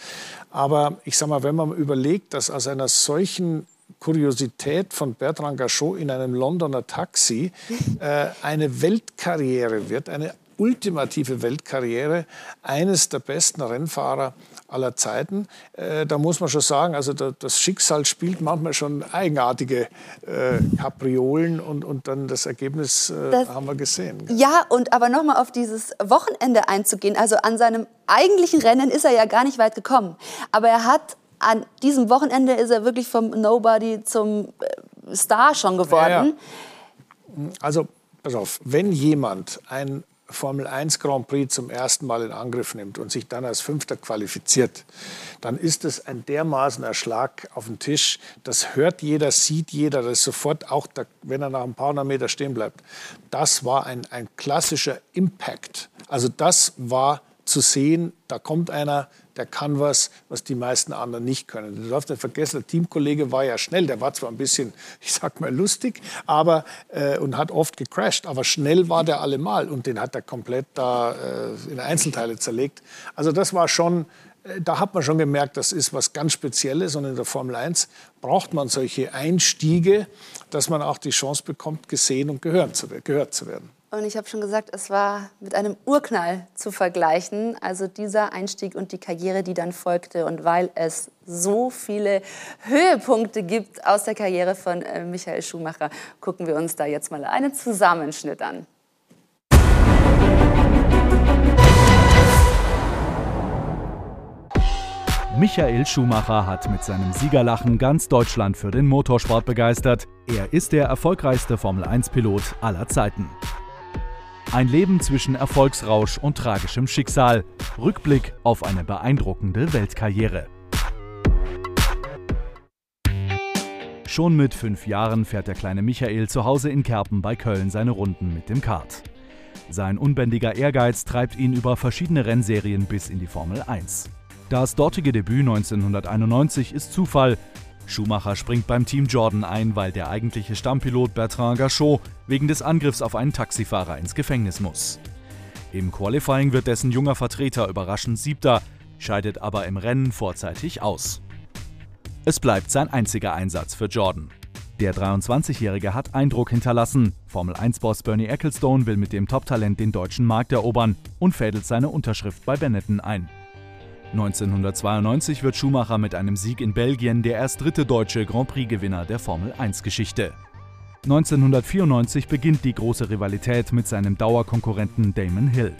Aber ich sage mal, wenn man überlegt, dass aus einer solchen Kuriosität von Bertrand Gachot in einem Londoner Taxi äh, eine Weltkarriere wird, eine ultimative Weltkarriere eines der besten Rennfahrer aller Zeiten. Äh, da muss man schon sagen, also da, das Schicksal spielt manchmal schon eigenartige äh, Kapriolen und, und dann das Ergebnis äh, das, haben wir gesehen. Ja, und aber nochmal auf dieses Wochenende einzugehen. Also an seinem eigentlichen Rennen ist er ja gar nicht weit gekommen. Aber er hat an diesem Wochenende ist er wirklich vom Nobody zum äh, Star schon geworden. Ja, ja. Also pass auf, wenn jemand ein Formel 1 Grand Prix zum ersten Mal in Angriff nimmt und sich dann als Fünfter qualifiziert, dann ist es ein dermaßen Erschlag auf den Tisch. Das hört jeder, sieht jeder, das ist sofort, auch da, wenn er nach ein paar hundert Meter stehen bleibt. Das war ein, ein klassischer Impact. Also das war zu sehen, da kommt einer, der kann was, was die meisten anderen nicht können. Du darfst nicht vergessen, der Teamkollege war ja schnell, der war zwar ein bisschen, ich sag mal, lustig, aber äh, und hat oft gecrashed, aber schnell war der allemal und den hat er komplett da äh, in Einzelteile zerlegt. Also das war schon, äh, da hat man schon gemerkt, das ist was ganz Spezielles und in der Formel 1 braucht man solche Einstiege, dass man auch die Chance bekommt, gesehen und gehört zu, gehört zu werden. Und ich habe schon gesagt, es war mit einem Urknall zu vergleichen. Also dieser Einstieg und die Karriere, die dann folgte. Und weil es so viele Höhepunkte gibt aus der Karriere von äh, Michael Schumacher, gucken wir uns da jetzt mal einen Zusammenschnitt an. Michael Schumacher hat mit seinem Siegerlachen ganz Deutschland für den Motorsport begeistert. Er ist der erfolgreichste Formel-1-Pilot aller Zeiten. Ein Leben zwischen Erfolgsrausch und tragischem Schicksal. Rückblick auf eine beeindruckende Weltkarriere. Schon mit fünf Jahren fährt der kleine Michael zu Hause in Kerpen bei Köln seine Runden mit dem Kart. Sein unbändiger Ehrgeiz treibt ihn über verschiedene Rennserien bis in die Formel 1. Das dortige Debüt 1991 ist Zufall, Schumacher springt beim Team Jordan ein, weil der eigentliche Stammpilot Bertrand Gachot wegen des Angriffs auf einen Taxifahrer ins Gefängnis muss. Im Qualifying wird dessen junger Vertreter überraschend Siebter, scheidet aber im Rennen vorzeitig aus. Es bleibt sein einziger Einsatz für Jordan. Der 23-Jährige hat Eindruck hinterlassen. Formel 1-Boss Bernie Ecclestone will mit dem Top-Talent den deutschen Markt erobern und fädelt seine Unterschrift bei Benetton ein. 1992 wird Schumacher mit einem Sieg in Belgien der erst dritte deutsche Grand Prix-Gewinner der Formel-1-Geschichte. 1994 beginnt die große Rivalität mit seinem Dauerkonkurrenten Damon Hill.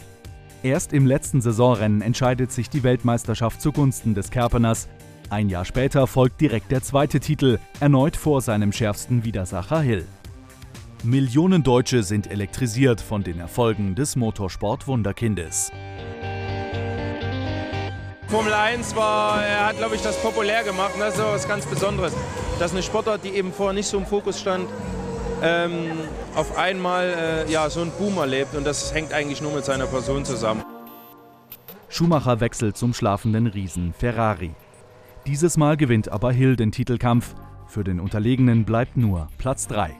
Erst im letzten Saisonrennen entscheidet sich die Weltmeisterschaft zugunsten des Kerpeners. Ein Jahr später folgt direkt der zweite Titel, erneut vor seinem schärfsten Widersacher Hill. Millionen Deutsche sind elektrisiert von den Erfolgen des Motorsport-Wunderkindes. Formel 1 war, er hat, glaube ich, das populär gemacht. Und das ist was ganz Besonderes. Dass eine Sportart, die eben vorher nicht so im Fokus stand, ähm, auf einmal äh, ja, so einen Boom erlebt. Und das hängt eigentlich nur mit seiner Person zusammen. Schumacher wechselt zum schlafenden Riesen Ferrari. Dieses Mal gewinnt aber Hill den Titelkampf. Für den Unterlegenen bleibt nur Platz 3.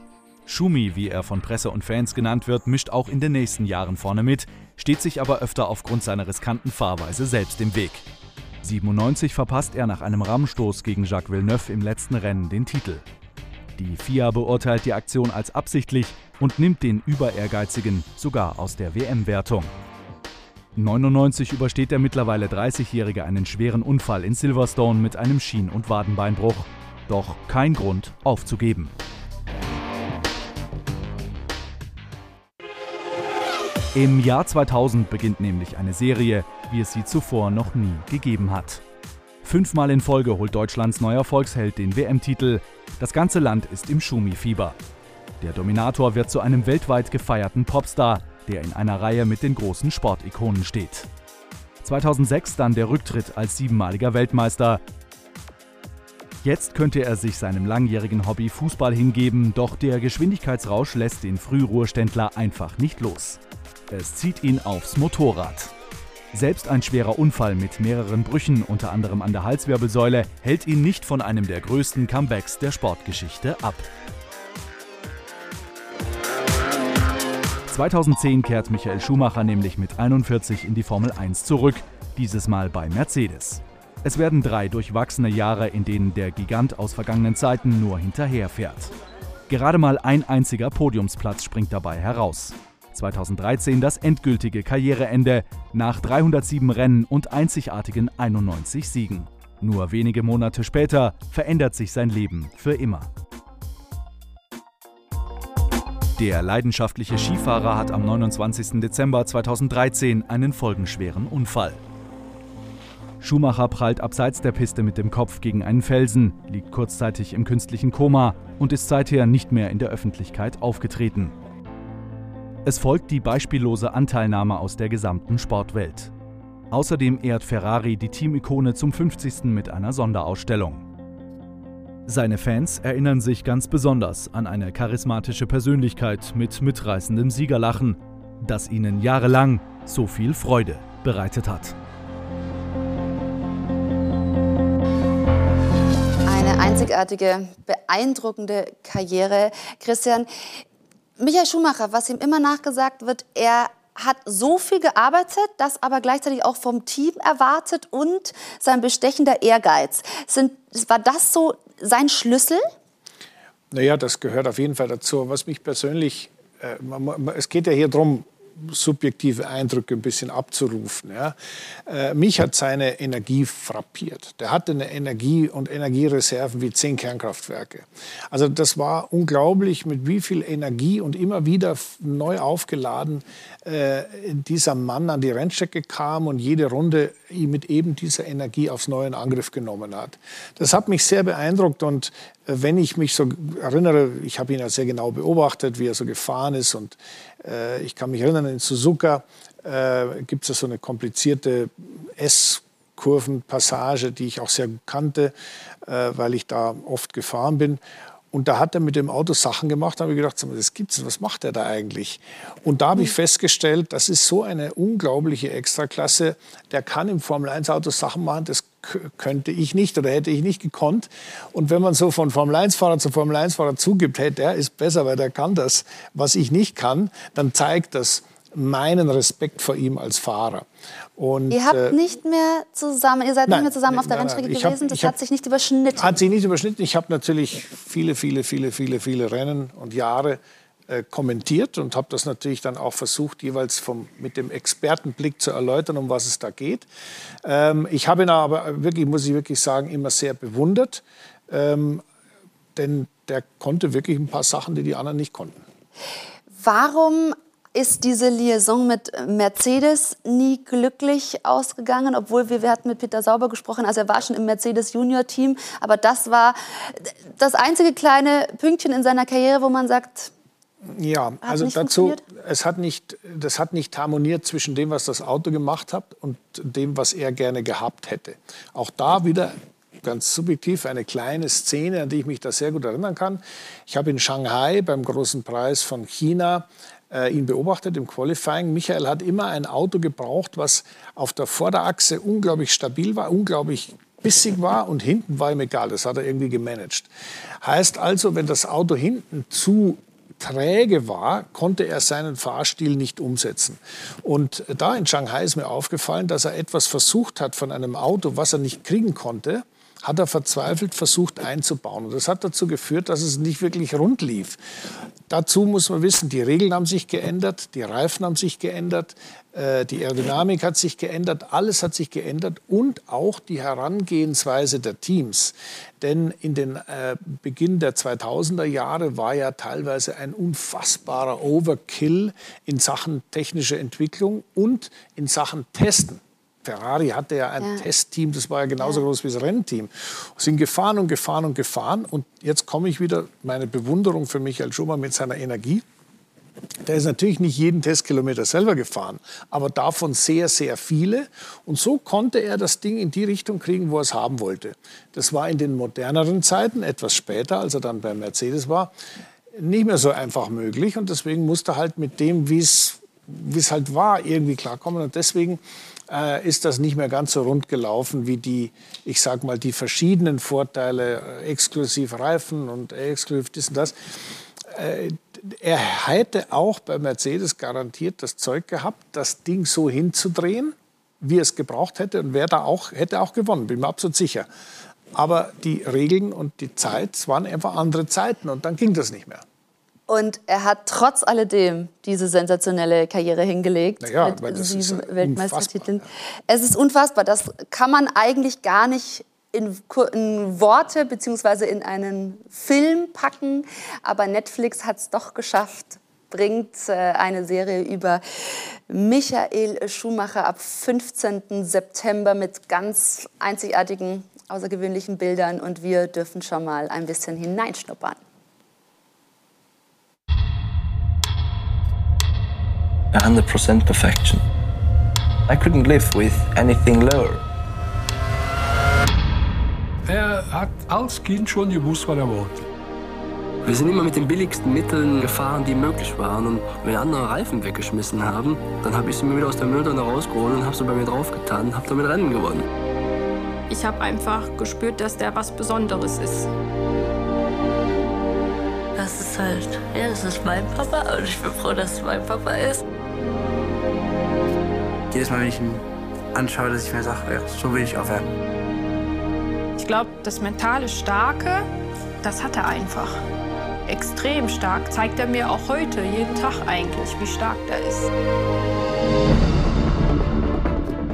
Schumi, wie er von Presse und Fans genannt wird, mischt auch in den nächsten Jahren vorne mit, steht sich aber öfter aufgrund seiner riskanten Fahrweise selbst im Weg. 97 verpasst er nach einem Rammstoß gegen Jacques Villeneuve im letzten Rennen den Titel. Die FIA beurteilt die Aktion als absichtlich und nimmt den Überehrgeizigen sogar aus der WM-Wertung. 99 übersteht der mittlerweile 30-Jährige einen schweren Unfall in Silverstone mit einem Schien- und Wadenbeinbruch. Doch kein Grund aufzugeben. Im Jahr 2000 beginnt nämlich eine Serie, wie es sie zuvor noch nie gegeben hat. Fünfmal in Folge holt Deutschlands neuer Volksheld den WM-Titel. Das ganze Land ist im Schumi-Fieber. Der Dominator wird zu einem weltweit gefeierten Popstar, der in einer Reihe mit den großen Sportikonen steht. 2006 dann der Rücktritt als siebenmaliger Weltmeister. Jetzt könnte er sich seinem langjährigen Hobby Fußball hingeben, doch der Geschwindigkeitsrausch lässt den Frühruheständler einfach nicht los. Es zieht ihn aufs Motorrad. Selbst ein schwerer Unfall mit mehreren Brüchen, unter anderem an der Halswirbelsäule, hält ihn nicht von einem der größten Comebacks der Sportgeschichte ab. 2010 kehrt Michael Schumacher nämlich mit 41 in die Formel 1 zurück, dieses Mal bei Mercedes. Es werden drei durchwachsene Jahre, in denen der Gigant aus vergangenen Zeiten nur hinterherfährt. Gerade mal ein einziger Podiumsplatz springt dabei heraus. 2013 das endgültige Karriereende nach 307 Rennen und einzigartigen 91 Siegen. Nur wenige Monate später verändert sich sein Leben für immer. Der leidenschaftliche Skifahrer hat am 29. Dezember 2013 einen folgenschweren Unfall. Schumacher prallt abseits der Piste mit dem Kopf gegen einen Felsen, liegt kurzzeitig im künstlichen Koma und ist seither nicht mehr in der Öffentlichkeit aufgetreten. Es folgt die beispiellose Anteilnahme aus der gesamten Sportwelt. Außerdem ehrt Ferrari die Teamikone zum 50. mit einer Sonderausstellung. Seine Fans erinnern sich ganz besonders an eine charismatische Persönlichkeit mit mitreißendem Siegerlachen, das ihnen jahrelang so viel Freude bereitet hat. Eine einzigartige, beeindruckende Karriere. Christian, Michael Schumacher, was ihm immer nachgesagt wird, er hat so viel gearbeitet, das aber gleichzeitig auch vom Team erwartet und sein bestechender Ehrgeiz. Sind, war das so sein Schlüssel? Naja, das gehört auf jeden Fall dazu. Was mich persönlich, äh, es geht ja hier darum, subjektive Eindrücke ein bisschen abzurufen. Ja. Äh, mich hat seine Energie frappiert. Der hatte eine Energie und Energiereserven wie zehn Kernkraftwerke. Also das war unglaublich, mit wie viel Energie und immer wieder neu aufgeladen äh, dieser Mann an die Rennstrecke kam und jede Runde mit eben dieser Energie aufs Neue in Angriff genommen hat. Das hat mich sehr beeindruckt und wenn ich mich so erinnere, ich habe ihn ja sehr genau beobachtet, wie er so gefahren ist und äh, ich kann mich erinnern, in Suzuka äh, gibt es so eine komplizierte S-Kurvenpassage, die ich auch sehr gut kannte, äh, weil ich da oft gefahren bin. Und da hat er mit dem Auto Sachen gemacht, da habe ich gedacht, das gibt's, was macht er da eigentlich? Und da habe ich festgestellt, das ist so eine unglaubliche Extraklasse, der kann im Formel-1-Auto Sachen machen, das könnte ich nicht oder hätte ich nicht gekonnt. Und wenn man so von Formel-1-Fahrer zu Formel-1-Fahrer zugibt, hey, der ist besser, weil der kann das, was ich nicht kann, dann zeigt das meinen Respekt vor ihm als Fahrer. Und, ihr habt äh, nicht mehr zusammen, ihr seid nein, nicht mehr zusammen auf der nein, Rennstrecke gewesen, hab, das hab, hat sich nicht überschnitten. Hat sich nicht überschnitten. Ich habe natürlich viele, viele, viele, viele, viele Rennen und Jahre äh, kommentiert und habe das natürlich dann auch versucht, jeweils vom, mit dem Expertenblick zu erläutern, um was es da geht. Ähm, ich habe ihn aber wirklich, muss ich wirklich sagen, immer sehr bewundert, ähm, denn der konnte wirklich ein paar Sachen, die die anderen nicht konnten. Warum ist diese Liaison mit Mercedes nie glücklich ausgegangen, obwohl wir, wir hatten mit Peter Sauber gesprochen, also er war schon im Mercedes Junior Team, aber das war das einzige kleine Pünktchen in seiner Karriere, wo man sagt, ja, also dazu, es hat nicht, das hat nicht harmoniert zwischen dem, was das Auto gemacht hat und dem, was er gerne gehabt hätte. Auch da wieder ganz subjektiv eine kleine Szene, an die ich mich da sehr gut erinnern kann. Ich habe in Shanghai beim großen Preis von China ihn beobachtet im Qualifying. Michael hat immer ein Auto gebraucht, was auf der Vorderachse unglaublich stabil war, unglaublich bissig war und hinten war ihm egal. Das hat er irgendwie gemanagt. Heißt also, wenn das Auto hinten zu träge war, konnte er seinen Fahrstil nicht umsetzen. Und da in Shanghai ist mir aufgefallen, dass er etwas versucht hat von einem Auto, was er nicht kriegen konnte, hat er verzweifelt versucht einzubauen. Und das hat dazu geführt, dass es nicht wirklich rund lief. Dazu muss man wissen, die Regeln haben sich geändert, die Reifen haben sich geändert, äh, die Aerodynamik hat sich geändert, alles hat sich geändert und auch die Herangehensweise der Teams. Denn in den äh, Beginn der 2000er Jahre war ja teilweise ein unfassbarer Overkill in Sachen technische Entwicklung und in Sachen Testen. Ferrari hatte ja ein ja. Testteam, das war ja genauso ja. groß wie das Rennteam. Sind gefahren und gefahren und gefahren. Und jetzt komme ich wieder, meine Bewunderung für Michael Schumacher mit seiner Energie. Der ist natürlich nicht jeden Testkilometer selber gefahren, aber davon sehr, sehr viele. Und so konnte er das Ding in die Richtung kriegen, wo er es haben wollte. Das war in den moderneren Zeiten, etwas später, als er dann bei Mercedes war, nicht mehr so einfach möglich. Und deswegen musste er halt mit dem, wie es wie es halt war, irgendwie klarkommen. Und deswegen äh, ist das nicht mehr ganz so rund gelaufen wie die, ich sag mal, die verschiedenen Vorteile, äh, exklusiv Reifen und exklusiv dies und das. Äh, er hätte auch bei Mercedes garantiert das Zeug gehabt, das Ding so hinzudrehen, wie es gebraucht hätte und wer da auch, hätte auch gewonnen, bin mir absolut sicher. Aber die Regeln und die Zeit waren einfach andere Zeiten und dann ging das nicht mehr. Und er hat trotz alledem diese sensationelle Karriere hingelegt naja, mit sieben Weltmeistertiteln. Es ist unfassbar. Das kann man eigentlich gar nicht in, in Worte bzw. in einen Film packen. Aber Netflix hat es doch geschafft, bringt äh, eine Serie über Michael Schumacher ab 15. September mit ganz einzigartigen, außergewöhnlichen Bildern. Und wir dürfen schon mal ein bisschen hineinschnuppern. 100% perfection. I couldn't live with anything lower. Er hat als Kind schon gewusst, was er wollte. Wir sind immer mit den billigsten Mitteln gefahren, die möglich waren. Und wenn andere Reifen weggeschmissen haben, dann habe ich sie mir wieder aus der Mülltonne rausgeholt und habe sie bei mir draufgetan und habe damit Rennen gewonnen. Ich habe einfach gespürt, dass der was Besonderes ist. Das ist halt, ja, das ist mein Papa und ich bin froh, dass es mein Papa ist jedes Mal, wenn ich ihn anschaue, dass ich mir sage, ja, so will ich aufhören. Ich glaube, das mentale Starke, das hat er einfach. Extrem stark. Zeigt er mir auch heute, jeden Tag eigentlich, wie stark er ist.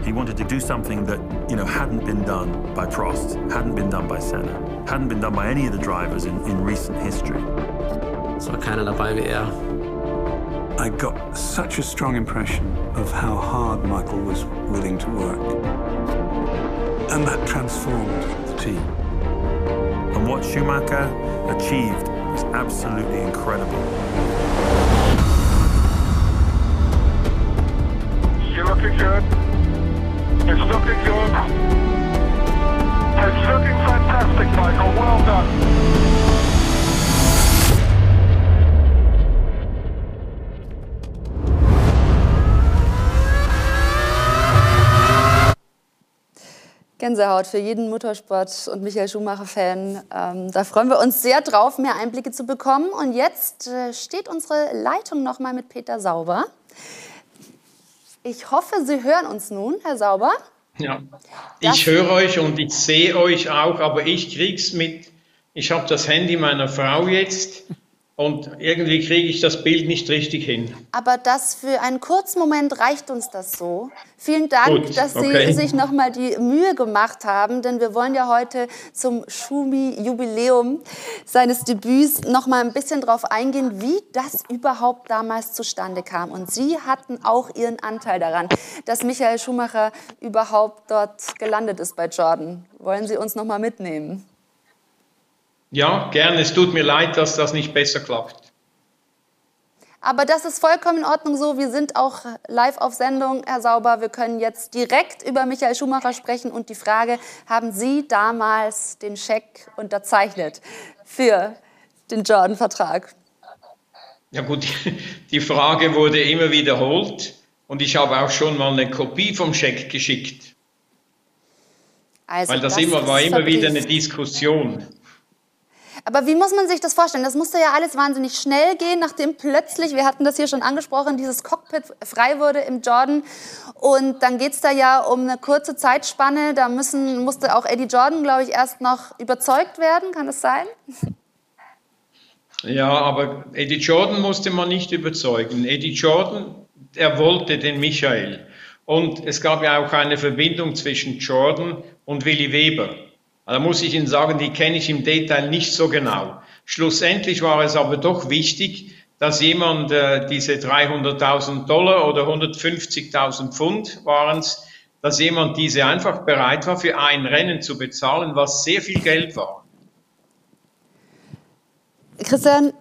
He wanted to do something that, you know, hadn't been done by Prost, hadn't been done by Senna, hadn't been done by any of the drivers in, in recent history. Es war keiner dabei wie er. I got such a strong impression of how hard Michael was willing to work. And that transformed the team. And what Schumacher achieved was absolutely incredible. You're looking good. It's looking good. It's looking fantastic, Michael. Well done. Gänsehaut für jeden Motorsport- und Michael Schumacher-Fan. Ähm, da freuen wir uns sehr drauf, mehr Einblicke zu bekommen. Und jetzt äh, steht unsere Leitung noch mal mit Peter Sauber. Ich hoffe, Sie hören uns nun, Herr Sauber. Ja, ich höre euch und ich sehe euch auch, aber ich krieg's mit. Ich habe das Handy meiner Frau jetzt und irgendwie kriege ich das Bild nicht richtig hin. Aber das für einen kurzen Moment reicht uns das so. Vielen Dank, Gut, dass Sie okay. sich noch mal die Mühe gemacht haben, denn wir wollen ja heute zum Schumi-Jubiläum seines Debüts noch mal ein bisschen darauf eingehen, wie das überhaupt damals zustande kam. Und Sie hatten auch Ihren Anteil daran, dass Michael Schumacher überhaupt dort gelandet ist bei Jordan. Wollen Sie uns noch mal mitnehmen? Ja, gerne. Es tut mir leid, dass das nicht besser klappt. Aber das ist vollkommen in Ordnung so. Wir sind auch live auf Sendung, Herr Sauber. Wir können jetzt direkt über Michael Schumacher sprechen und die Frage, haben Sie damals den Scheck unterzeichnet für den Jordan-Vertrag? Ja gut, die Frage wurde immer wiederholt und ich habe auch schon mal eine Kopie vom Scheck geschickt. Also Weil das, das immer, war immer wieder eine Diskussion. Aber wie muss man sich das vorstellen? Das musste ja alles wahnsinnig schnell gehen, nachdem plötzlich, wir hatten das hier schon angesprochen, dieses Cockpit frei wurde im Jordan. Und dann geht es da ja um eine kurze Zeitspanne. Da müssen, musste auch Eddie Jordan, glaube ich, erst noch überzeugt werden. Kann das sein? Ja, aber Eddie Jordan musste man nicht überzeugen. Eddie Jordan, er wollte den Michael. Und es gab ja auch eine Verbindung zwischen Jordan und Willy Weber. Da muss ich Ihnen sagen, die kenne ich im Detail nicht so genau. Schlussendlich war es aber doch wichtig, dass jemand äh, diese 300.000 Dollar oder 150.000 Pfund waren es, dass jemand diese einfach bereit war, für ein Rennen zu bezahlen, was sehr viel Geld war. Christian,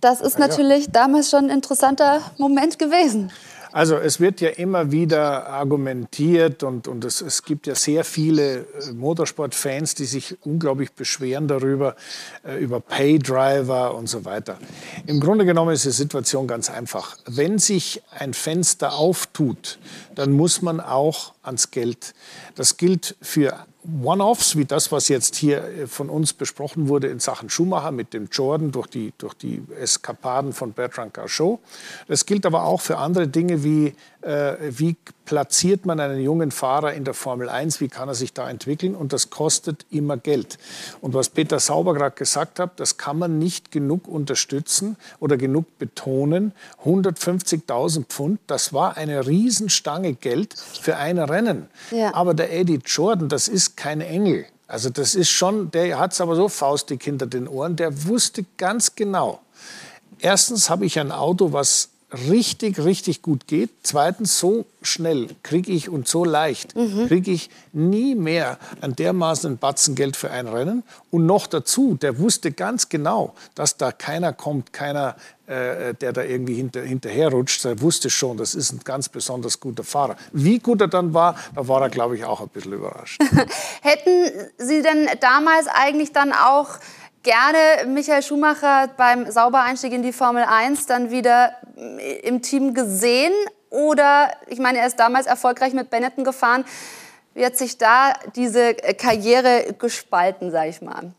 das ist natürlich damals schon ein interessanter Moment gewesen. Also es wird ja immer wieder argumentiert und, und es, es gibt ja sehr viele äh, Motorsportfans, die sich unglaublich beschweren darüber, äh, über Paydriver und so weiter. Im Grunde genommen ist die Situation ganz einfach. Wenn sich ein Fenster auftut, dann muss man auch ans Geld. Das gilt für One-Offs, wie das, was jetzt hier äh, von uns besprochen wurde in Sachen Schumacher mit dem Jordan durch die, durch die Eskapaden von Bertrand Gachot. Das gilt aber auch für andere Dinge wie, äh, wie platziert man einen jungen Fahrer in der Formel 1, wie kann er sich da entwickeln und das kostet immer Geld. Und was Peter Sauber gerade gesagt hat, das kann man nicht genug unterstützen oder genug betonen. 150.000 Pfund, das war eine Riesenstange Geld für ein Rennen. Ja. Aber der Eddie Jordan, das ist kein Engel. Also das ist schon, der hat es aber so faustig hinter den Ohren, der wusste ganz genau. Erstens habe ich ein Auto, was richtig, richtig gut geht. Zweitens, so schnell kriege ich und so leicht mhm. kriege ich nie mehr ein dermaßen Batzen Geld für ein Rennen. Und noch dazu, der wusste ganz genau, dass da keiner kommt, keiner, äh, der da irgendwie hinter, hinterher rutscht. Er wusste schon, das ist ein ganz besonders guter Fahrer. Wie gut er dann war, da war er, glaube ich, auch ein bisschen überrascht. Hätten Sie denn damals eigentlich dann auch gerne Michael Schumacher beim Saubereinstieg in die Formel 1 dann wieder im Team gesehen? Oder, ich meine, er ist damals erfolgreich mit Benetton gefahren. Wie hat sich da diese Karriere gespalten, sage ich mal?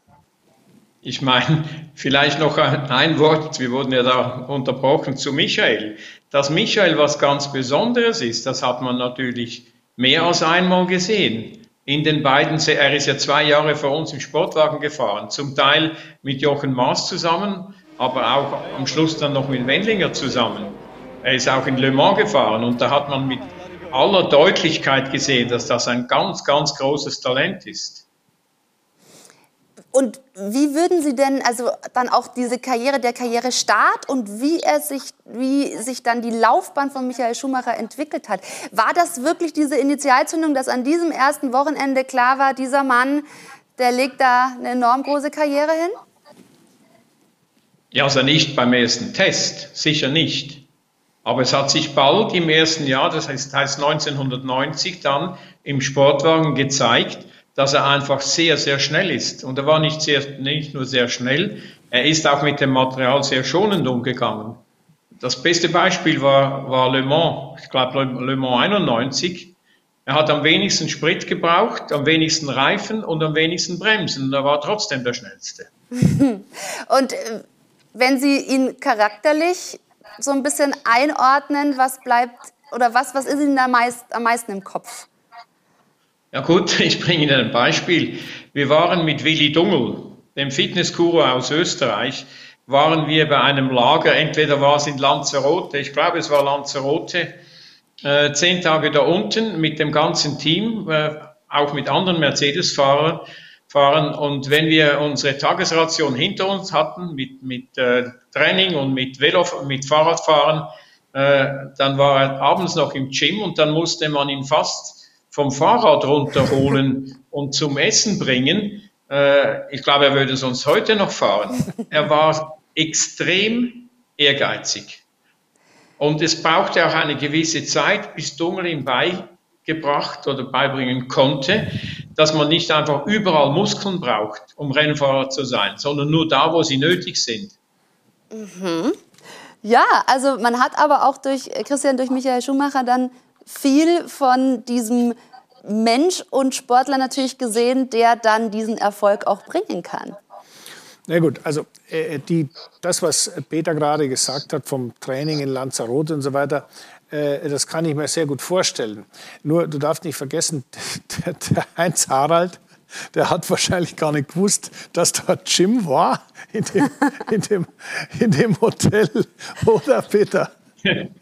Ich meine, vielleicht noch ein Wort, wir wurden ja da unterbrochen zu Michael. Dass Michael was ganz Besonderes ist, das hat man natürlich mehr als einmal gesehen in den beiden, er ist ja zwei Jahre vor uns im Sportwagen gefahren, zum Teil mit Jochen Maas zusammen, aber auch am Schluss dann noch mit Wendlinger zusammen. Er ist auch in Le Mans gefahren und da hat man mit aller Deutlichkeit gesehen, dass das ein ganz, ganz großes Talent ist. Und wie würden Sie denn also dann auch diese Karriere, der Karrierestart und wie er sich, wie sich dann die Laufbahn von Michael Schumacher entwickelt hat? War das wirklich diese Initialzündung, dass an diesem ersten Wochenende klar war, dieser Mann, der legt da eine enorm große Karriere hin? Ja, also nicht beim ersten Test, sicher nicht. Aber es hat sich bald im ersten Jahr, das heißt, heißt 1990, dann im Sportwagen gezeigt, dass er einfach sehr, sehr schnell ist. Und er war nicht, sehr, nicht nur sehr schnell, er ist auch mit dem Material sehr schonend umgegangen. Das beste Beispiel war, war Le Mans, ich glaube Le Mans 91. Er hat am wenigsten Sprit gebraucht, am wenigsten Reifen und am wenigsten Bremsen. Und er war trotzdem der Schnellste. und äh, wenn Sie ihn charakterlich so ein bisschen einordnen, was bleibt oder was, was ist Ihnen am meisten im Kopf? Ja gut, ich bringe Ihnen ein Beispiel. Wir waren mit Willi Dungel, dem Fitnessguru aus Österreich, waren wir bei einem Lager, entweder war es in Lanzarote, ich glaube es war Lanzarote, äh, zehn Tage da unten mit dem ganzen Team, äh, auch mit anderen Mercedes-Fahrern. Fahren. Und wenn wir unsere Tagesration hinter uns hatten mit, mit äh, Training und mit Velo, mit Fahrradfahren, äh, dann war er abends noch im Gym und dann musste man ihn fast vom Fahrrad runterholen und zum Essen bringen. Äh, ich glaube, er würde sonst heute noch fahren. Er war extrem ehrgeizig. Und es brauchte auch eine gewisse Zeit, bis Dungel ihm beigebracht oder beibringen konnte, dass man nicht einfach überall Muskeln braucht, um Rennfahrer zu sein, sondern nur da, wo sie nötig sind. Mhm. Ja, also man hat aber auch durch Christian, durch Michael Schumacher dann viel von diesem Mensch und Sportler natürlich gesehen, der dann diesen Erfolg auch bringen kann. Na gut, also äh, die, das, was Peter gerade gesagt hat vom Training in Lanzarote und so weiter, äh, das kann ich mir sehr gut vorstellen. Nur, du darfst nicht vergessen, der, der Heinz Harald, der hat wahrscheinlich gar nicht gewusst, dass da Jim war in dem, in dem, in dem Hotel, oder Peter?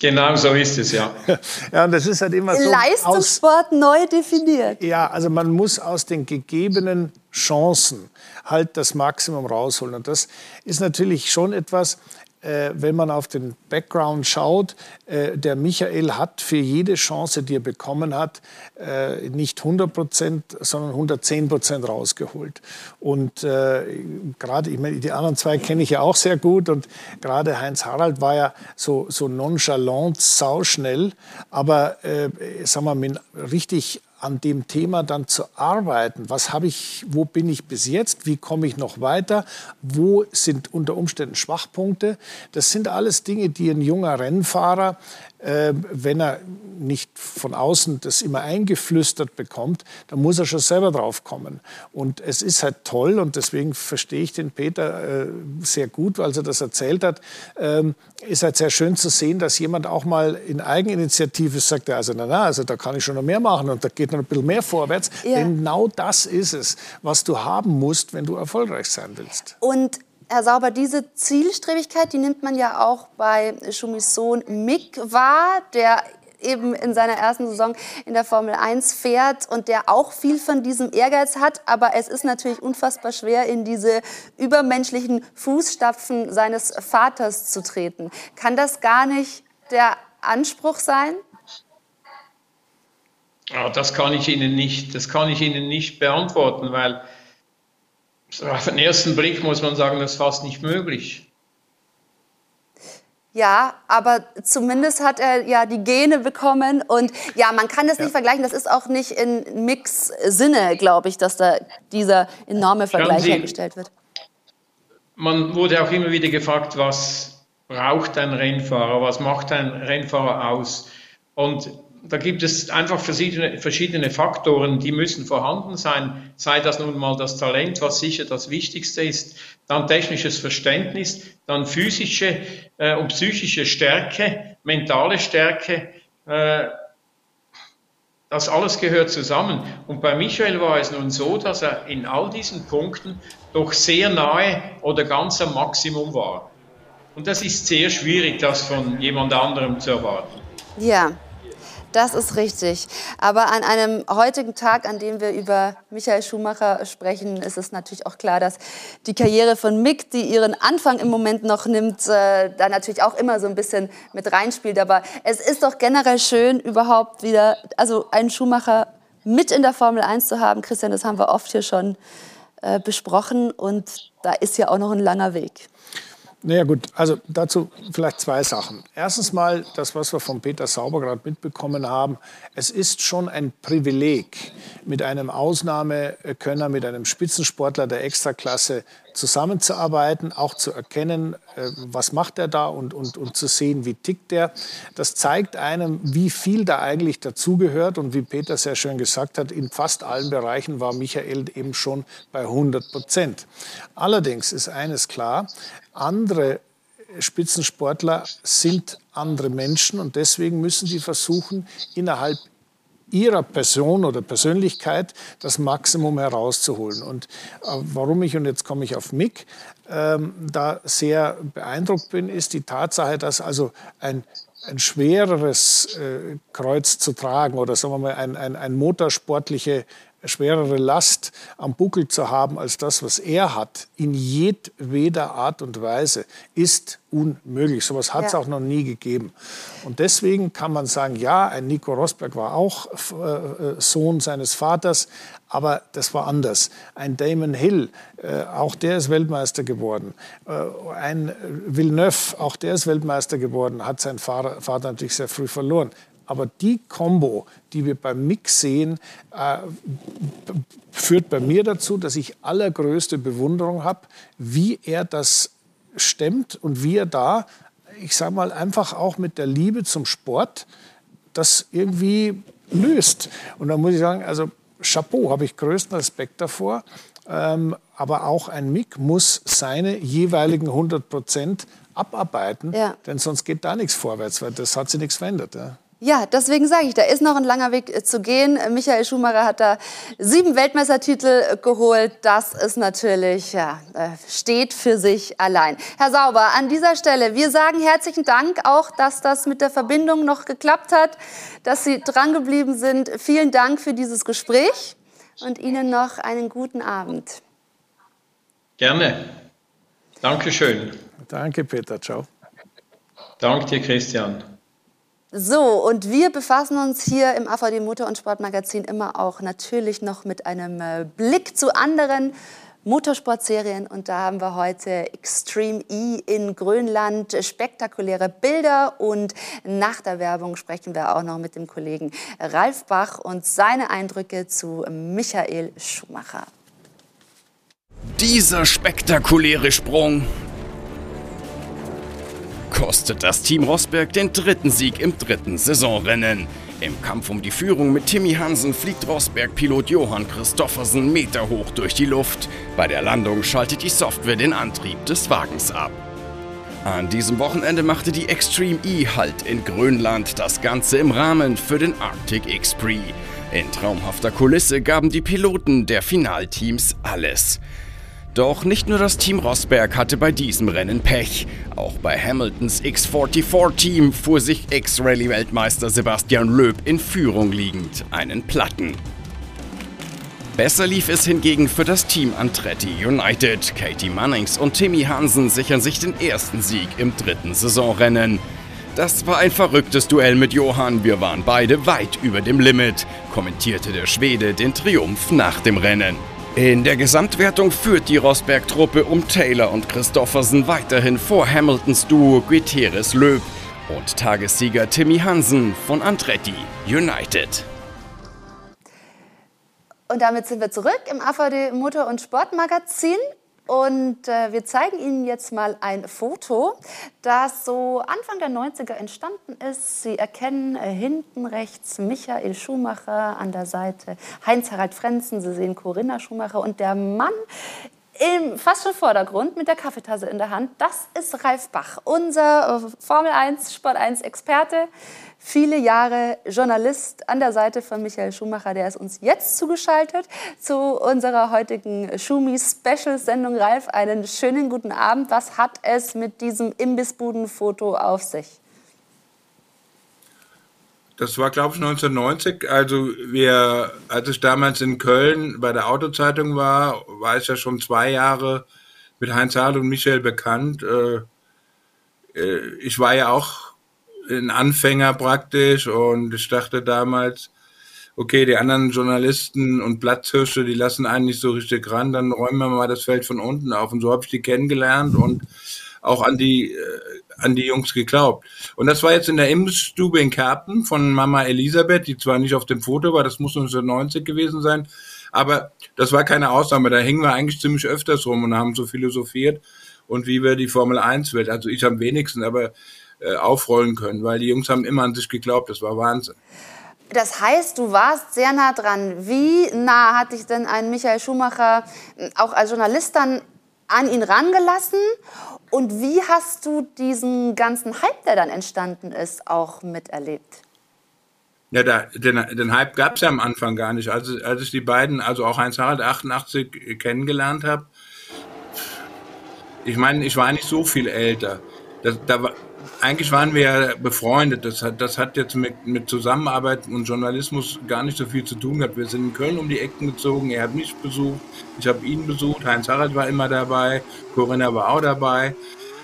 Genau so ist es, ja. ja, und das ist halt immer so. Leistungssport aus, neu definiert. Ja, also man muss aus den gegebenen Chancen halt das Maximum rausholen. Und das ist natürlich schon etwas, äh, wenn man auf den Background schaut, äh, der Michael hat für jede Chance, die er bekommen hat, äh, nicht 100 Prozent, sondern 110 Prozent rausgeholt. Und äh, gerade, ich meine, die anderen zwei kenne ich ja auch sehr gut und gerade Heinz Harald war ja so, so nonchalant, sauschnell, aber äh, sagen wir, mit richtig an dem Thema dann zu arbeiten. Was habe ich, wo bin ich bis jetzt? Wie komme ich noch weiter? Wo sind unter Umständen Schwachpunkte? Das sind alles Dinge, die ein junger Rennfahrer wenn er nicht von außen das immer eingeflüstert bekommt, dann muss er schon selber drauf kommen. Und es ist halt toll und deswegen verstehe ich den Peter äh, sehr gut, weil er das erzählt hat. Ähm, ist halt sehr schön zu sehen, dass jemand auch mal in Eigeninitiative sagt, also na, na, also da kann ich schon noch mehr machen und da geht noch ein bisschen mehr vorwärts. Ja. Denn genau das ist es, was du haben musst, wenn du erfolgreich sein willst. Und Herr Sauber, diese Zielstrebigkeit, die nimmt man ja auch bei Schumis Sohn Mick wahr, der eben in seiner ersten Saison in der Formel 1 fährt und der auch viel von diesem Ehrgeiz hat. Aber es ist natürlich unfassbar schwer, in diese übermenschlichen Fußstapfen seines Vaters zu treten. Kann das gar nicht der Anspruch sein? Oh, das kann ich Ihnen nicht, das kann ich Ihnen nicht beantworten, weil auf den ersten Blick muss man sagen, das ist fast nicht möglich. Ja, aber zumindest hat er ja die Gene bekommen und ja, man kann das ja. nicht vergleichen. Das ist auch nicht in Mix Sinne, glaube ich, dass da dieser enorme Vergleich Sie, hergestellt wird. Man wurde auch immer wieder gefragt, was braucht ein Rennfahrer, was macht ein Rennfahrer aus? Und da gibt es einfach verschiedene, verschiedene Faktoren, die müssen vorhanden sein. Sei das nun mal das Talent, was sicher das Wichtigste ist, dann technisches Verständnis, dann physische äh, und psychische Stärke, mentale Stärke. Äh, das alles gehört zusammen. Und bei Michael war es nun so, dass er in all diesen Punkten doch sehr nahe oder ganz am Maximum war. Und das ist sehr schwierig, das von jemand anderem zu erwarten. Ja, das ist richtig. Aber an einem heutigen Tag, an dem wir über Michael Schumacher sprechen, ist es natürlich auch klar, dass die Karriere von Mick, die ihren Anfang im Moment noch nimmt, äh, da natürlich auch immer so ein bisschen mit reinspielt. Aber es ist doch generell schön, überhaupt wieder, also einen Schumacher mit in der Formel 1 zu haben. Christian, das haben wir oft hier schon äh, besprochen und da ist ja auch noch ein langer Weg. Naja gut, also dazu vielleicht zwei Sachen. Erstens mal das, was wir von Peter Sauber gerade mitbekommen haben. Es ist schon ein Privileg, mit einem Ausnahmekönner, mit einem Spitzensportler der Extraklasse zusammenzuarbeiten, auch zu erkennen, äh, was macht er da und, und, und zu sehen, wie tickt er. Das zeigt einem, wie viel da eigentlich dazugehört und wie Peter sehr schön gesagt hat, in fast allen Bereichen war Michael eben schon bei 100 Prozent. Allerdings ist eines klar, andere Spitzensportler sind andere Menschen und deswegen müssen sie versuchen, innerhalb ihrer Person oder Persönlichkeit das Maximum herauszuholen. Und äh, warum ich, und jetzt komme ich auf Mick, ähm, da sehr beeindruckt bin, ist die Tatsache, dass also ein ein schwereres äh, Kreuz zu tragen oder sagen wir mal ein, ein, ein motorsportliche schwerere Last am Buckel zu haben als das, was er hat, in jedweder Art und Weise, ist unmöglich. So etwas hat es ja. auch noch nie gegeben. Und deswegen kann man sagen, ja, ein Nico Rosberg war auch äh, Sohn seines Vaters, aber das war anders. Ein Damon Hill, äh, auch der ist Weltmeister geworden. Äh, ein Villeneuve, auch der ist Weltmeister geworden, hat seinen Vater, Vater natürlich sehr früh verloren. Aber die Combo, die wir beim Mix sehen, äh, führt bei mir dazu, dass ich allergrößte Bewunderung habe, wie er das stemmt und wie er da, ich sage mal, einfach auch mit der Liebe zum Sport das irgendwie löst. Und da muss ich sagen, also Chapeau, habe ich größten Respekt davor. Ähm, aber auch ein Mick muss seine jeweiligen 100 Prozent abarbeiten, ja. denn sonst geht da nichts vorwärts, weil das hat sich nichts verändert. Ja. Ja, deswegen sage ich, da ist noch ein langer Weg äh, zu gehen. Michael Schumacher hat da sieben Weltmeistertitel geholt. Das ist natürlich, ja, äh, steht für sich allein. Herr Sauber, an dieser Stelle, wir sagen herzlichen Dank auch, dass das mit der Verbindung noch geklappt hat, dass Sie drangeblieben sind. Vielen Dank für dieses Gespräch und Ihnen noch einen guten Abend. Gerne. Dankeschön. Danke, Peter. Ciao. Danke dir, Christian. So, und wir befassen uns hier im AVD Motor- und Sportmagazin immer auch natürlich noch mit einem äh, Blick zu anderen Motorsportserien. Und da haben wir heute Extreme E in Grönland, spektakuläre Bilder. Und nach der Werbung sprechen wir auch noch mit dem Kollegen Ralf Bach und seine Eindrücke zu Michael Schumacher. Dieser spektakuläre Sprung kostet das Team Rosberg den dritten Sieg im dritten Saisonrennen. Im Kampf um die Führung mit Timmy Hansen fliegt Rosberg-Pilot Johann Christoffersen meterhoch durch die Luft. Bei der Landung schaltet die Software den Antrieb des Wagens ab. An diesem Wochenende machte die Extreme E Halt in Grönland, das Ganze im Rahmen für den Arctic X-Prix. In traumhafter Kulisse gaben die Piloten der Finalteams alles. Doch nicht nur das Team Rosberg hatte bei diesem Rennen Pech. Auch bei Hamiltons X44-Team fuhr sich Ex-Rallye-Weltmeister Sebastian Loeb in Führung liegend einen Platten. Besser lief es hingegen für das Team Antretti United. Katie Mannings und Timmy Hansen sichern sich den ersten Sieg im dritten Saisonrennen. Das war ein verrücktes Duell mit Johann. Wir waren beide weit über dem Limit, kommentierte der Schwede den Triumph nach dem Rennen. In der Gesamtwertung führt die Rosberg-Truppe um Taylor und Christoffersen weiterhin vor Hamiltons Duo Gutierrez Löb und Tagessieger Timmy Hansen von Andretti United. Und damit sind wir zurück im AVD Motor- und Sportmagazin. Und äh, wir zeigen Ihnen jetzt mal ein Foto, das so Anfang der 90er entstanden ist. Sie erkennen äh, hinten rechts Michael Schumacher an der Seite, Heinz-Harald Frenzen, Sie sehen Corinna Schumacher und der Mann im fast schon Vordergrund mit der Kaffeetasse in der Hand, das ist Ralf Bach, unser äh, Formel 1, Sport 1 Experte viele Jahre Journalist an der Seite von Michael Schumacher. Der ist uns jetzt zugeschaltet zu unserer heutigen Schumi-Special-Sendung. Ralf, einen schönen guten Abend. Was hat es mit diesem Imbissbuden-Foto auf sich? Das war, glaube ich, 1990. Also wir, als ich damals in Köln bei der Autozeitung war, war ich ja schon zwei Jahre mit Heinz Harl und Michael bekannt. Äh, äh, ich war ja auch ein Anfänger praktisch und ich dachte damals, okay, die anderen Journalisten und Platzhirsche, die lassen einen nicht so richtig ran, dann räumen wir mal das Feld von unten auf. Und so habe ich die kennengelernt und auch an die, äh, an die Jungs geglaubt. Und das war jetzt in der Imbissstube in Kerpen von Mama Elisabeth, die zwar nicht auf dem Foto war, das muss 1990 gewesen sein, aber das war keine Ausnahme. Da hingen wir eigentlich ziemlich öfters rum und haben so philosophiert und wie wir die Formel 1 wird. Also ich am wenigsten, aber äh, aufrollen können, weil die Jungs haben immer an sich geglaubt. Das war Wahnsinn. Das heißt, du warst sehr nah dran. Wie nah hat dich denn ein Michael Schumacher äh, auch als Journalist dann an ihn rangelassen? Und wie hast du diesen ganzen Hype, der dann entstanden ist, auch miterlebt? Ja, da, den, den Hype gab es ja am Anfang gar nicht. Als, als ich die beiden, also auch Heinz Harald 88 kennengelernt habe, ich meine, ich war nicht so viel älter. Das, da, eigentlich waren wir ja befreundet. Das hat, das hat jetzt mit, mit Zusammenarbeit und Journalismus gar nicht so viel zu tun gehabt. Wir sind in Köln um die Ecken gezogen. Er hat mich besucht. Ich habe ihn besucht. Heinz Harald war immer dabei. Corinna war auch dabei.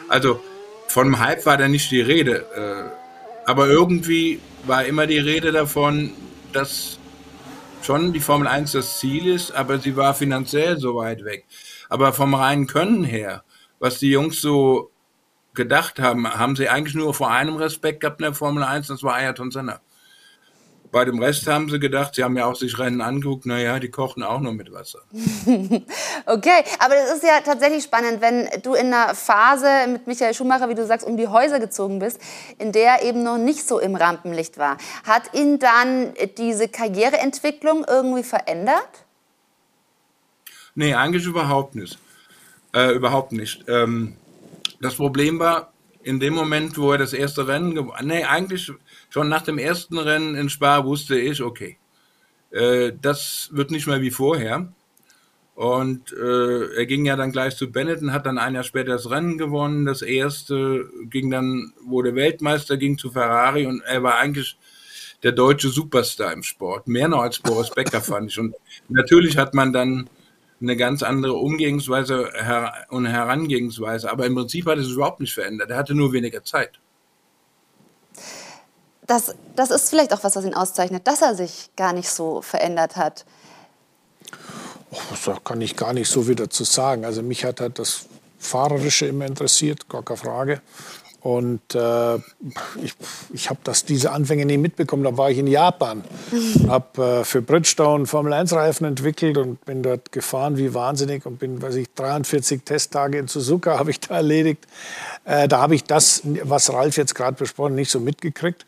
Also von einem Hype war da nicht die Rede. Äh, aber irgendwie war immer die Rede davon, dass schon die Formel 1 das Ziel ist, aber sie war finanziell so weit weg. Aber vom reinen Können her, was die Jungs so gedacht haben, haben sie eigentlich nur vor einem Respekt gehabt in der Formel 1, das war Ayrton Senna. Bei dem Rest haben sie gedacht, sie haben ja auch sich Rennen angeguckt, naja, die kochen auch nur mit Wasser. okay, aber das ist ja tatsächlich spannend, wenn du in einer Phase mit Michael Schumacher, wie du sagst, um die Häuser gezogen bist, in der eben noch nicht so im Rampenlicht war. Hat ihn dann diese Karriereentwicklung irgendwie verändert? Nee, eigentlich überhaupt nicht. Äh, überhaupt nicht. Ähm, das Problem war, in dem Moment, wo er das erste Rennen gewonnen nee, eigentlich schon nach dem ersten Rennen in Spa wusste ich, okay, äh, das wird nicht mehr wie vorher. Und äh, er ging ja dann gleich zu Benetton, hat dann ein Jahr später das Rennen gewonnen. Das erste ging dann, wurde Weltmeister, ging zu Ferrari und er war eigentlich der deutsche Superstar im Sport. Mehr noch als Boris Becker fand ich. Und natürlich hat man dann eine ganz andere Umgehensweise und Herangehensweise. Aber im Prinzip hat es überhaupt nicht verändert. Er hatte nur weniger Zeit. das, das ist vielleicht auch was, was ihn auszeichnet, dass er sich gar nicht so verändert hat. Oh, da kann ich gar nicht so wieder zu sagen. Also mich hat halt das Fahrerische immer interessiert, gar keine Frage. Und äh, ich, ich habe diese Anfänge nie mitbekommen. Da war ich in Japan, habe äh, für Bridgestone Formel 1 Reifen entwickelt und bin dort gefahren wie wahnsinnig und bin, weiß ich, 43 Testtage in Suzuka habe ich da erledigt. Äh, da habe ich das, was Ralf jetzt gerade besprochen, nicht so mitgekriegt.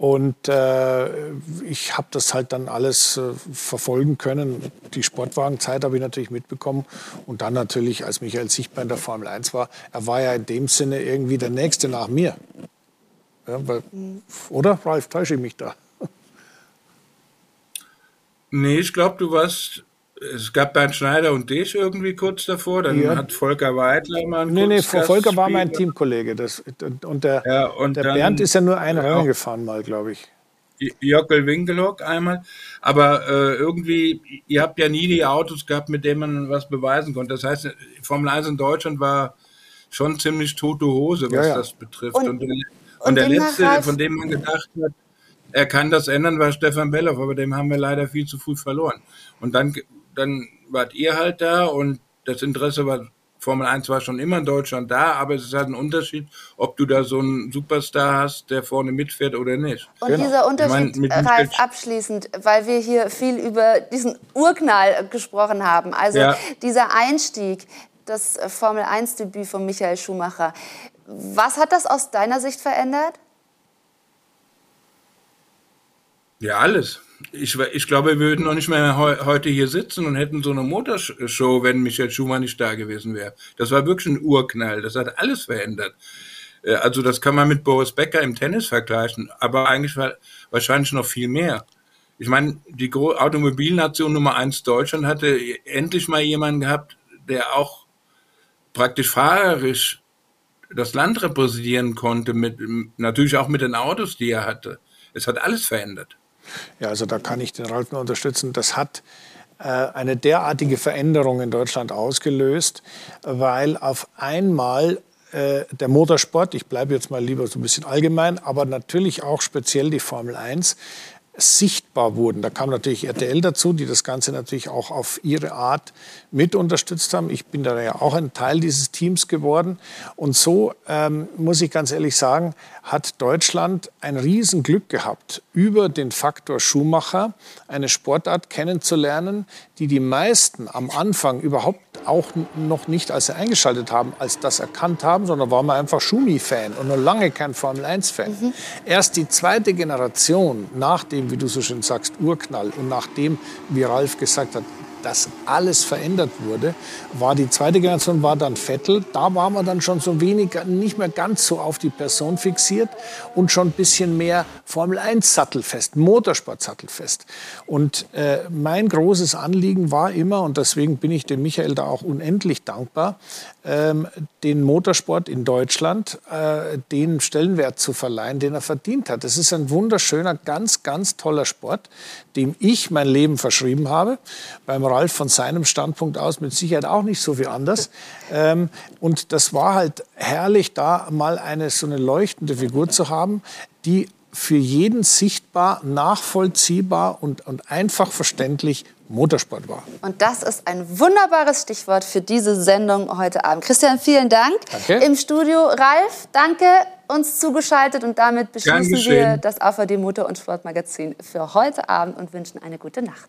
Und äh, ich habe das halt dann alles äh, verfolgen können. Die Sportwagenzeit habe ich natürlich mitbekommen. Und dann natürlich, als Michael sichtbar in der Formel 1 war, er war ja in dem Sinne irgendwie der Nächste nach mir. Ja, weil, mhm. Oder, Ralf, täusche ich mich da? Nee, ich glaube, du warst es gab Bernd Schneider und dich irgendwie kurz davor. Dann ja. hat Volker Weidler mal einen Nee, nee, Volker war mein Teamkollege. Das, und der, ja, und der Bernd ist ja nur ein Rennen gefahren mal, glaube ich. Jockel Winkelhock einmal. Aber äh, irgendwie, ihr habt ja nie die Autos gehabt, mit denen man was beweisen konnte. Das heißt, Formel 1 in Deutschland war schon ziemlich tote Hose, was ja, das betrifft. Und, und, und, und der letzte, von dem man gedacht hat, er kann das ändern, war Stefan Belloff, aber dem haben wir leider viel zu früh verloren. Und dann dann wart ihr halt da und das Interesse war, Formel 1 war schon immer in Deutschland da, aber es ist halt ein Unterschied, ob du da so einen Superstar hast, der vorne mitfährt oder nicht. Und genau. dieser Unterschied, ich mein, Ralf, abschließend, weil wir hier viel über diesen Urknall gesprochen haben, also ja. dieser Einstieg, das Formel 1-Debüt von Michael Schumacher, was hat das aus deiner Sicht verändert? Ja, alles ich, ich glaube, wir würden noch nicht mehr he heute hier sitzen und hätten so eine Motorshow, wenn Michael Schumann nicht da gewesen wäre. Das war wirklich ein Urknall. Das hat alles verändert. Äh, also das kann man mit Boris Becker im Tennis vergleichen, aber eigentlich war wahrscheinlich noch viel mehr. Ich meine, die Automobilnation Nummer eins Deutschland hatte endlich mal jemanden gehabt, der auch praktisch fahrerisch das Land repräsentieren konnte, mit, natürlich auch mit den Autos, die er hatte. Es hat alles verändert. Ja, also da kann ich den Ralf nur unterstützen. Das hat äh, eine derartige Veränderung in Deutschland ausgelöst, weil auf einmal äh, der Motorsport, ich bleibe jetzt mal lieber so ein bisschen allgemein, aber natürlich auch speziell die Formel 1, sichtbar wurden. Da kam natürlich RTL dazu, die das Ganze natürlich auch auf ihre Art mit unterstützt haben. Ich bin da ja auch ein Teil dieses Teams geworden. Und so ähm, muss ich ganz ehrlich sagen, hat Deutschland ein Riesenglück gehabt, über den Faktor Schumacher eine Sportart kennenzulernen, die die meisten am Anfang überhaupt auch noch nicht, als sie eingeschaltet haben, als das erkannt haben, sondern waren wir einfach Schumi-Fan und noch lange kein Formel-1-Fan. Mhm. Erst die zweite Generation nach dem, wie du so schön sagst, Urknall und nachdem, wie Ralf gesagt hat, dass alles verändert wurde, war die zweite Generation war dann Vettel. Da war man dann schon so wenig, nicht mehr ganz so auf die Person fixiert und schon ein bisschen mehr Formel 1 sattelfest, Motorsport sattelfest. Und äh, mein großes Anliegen war immer, und deswegen bin ich dem Michael da auch unendlich dankbar, ähm, den Motorsport in Deutschland äh, den Stellenwert zu verleihen, den er verdient hat. Das ist ein wunderschöner, ganz, ganz toller Sport, dem ich mein Leben verschrieben habe. Beim Ralf von seinem Standpunkt aus mit Sicherheit auch nicht so viel anders. Ähm, und das war halt herrlich, da mal eine so eine leuchtende Figur zu haben, die für jeden sichtbar, nachvollziehbar und, und einfach verständlich Motorsport war. Und das ist ein wunderbares Stichwort für diese Sendung heute Abend. Christian, vielen Dank. Danke. Im Studio Ralf, danke uns zugeschaltet und damit beschließen wir das AVD Motor- und Sportmagazin für heute Abend und wünschen eine gute Nacht.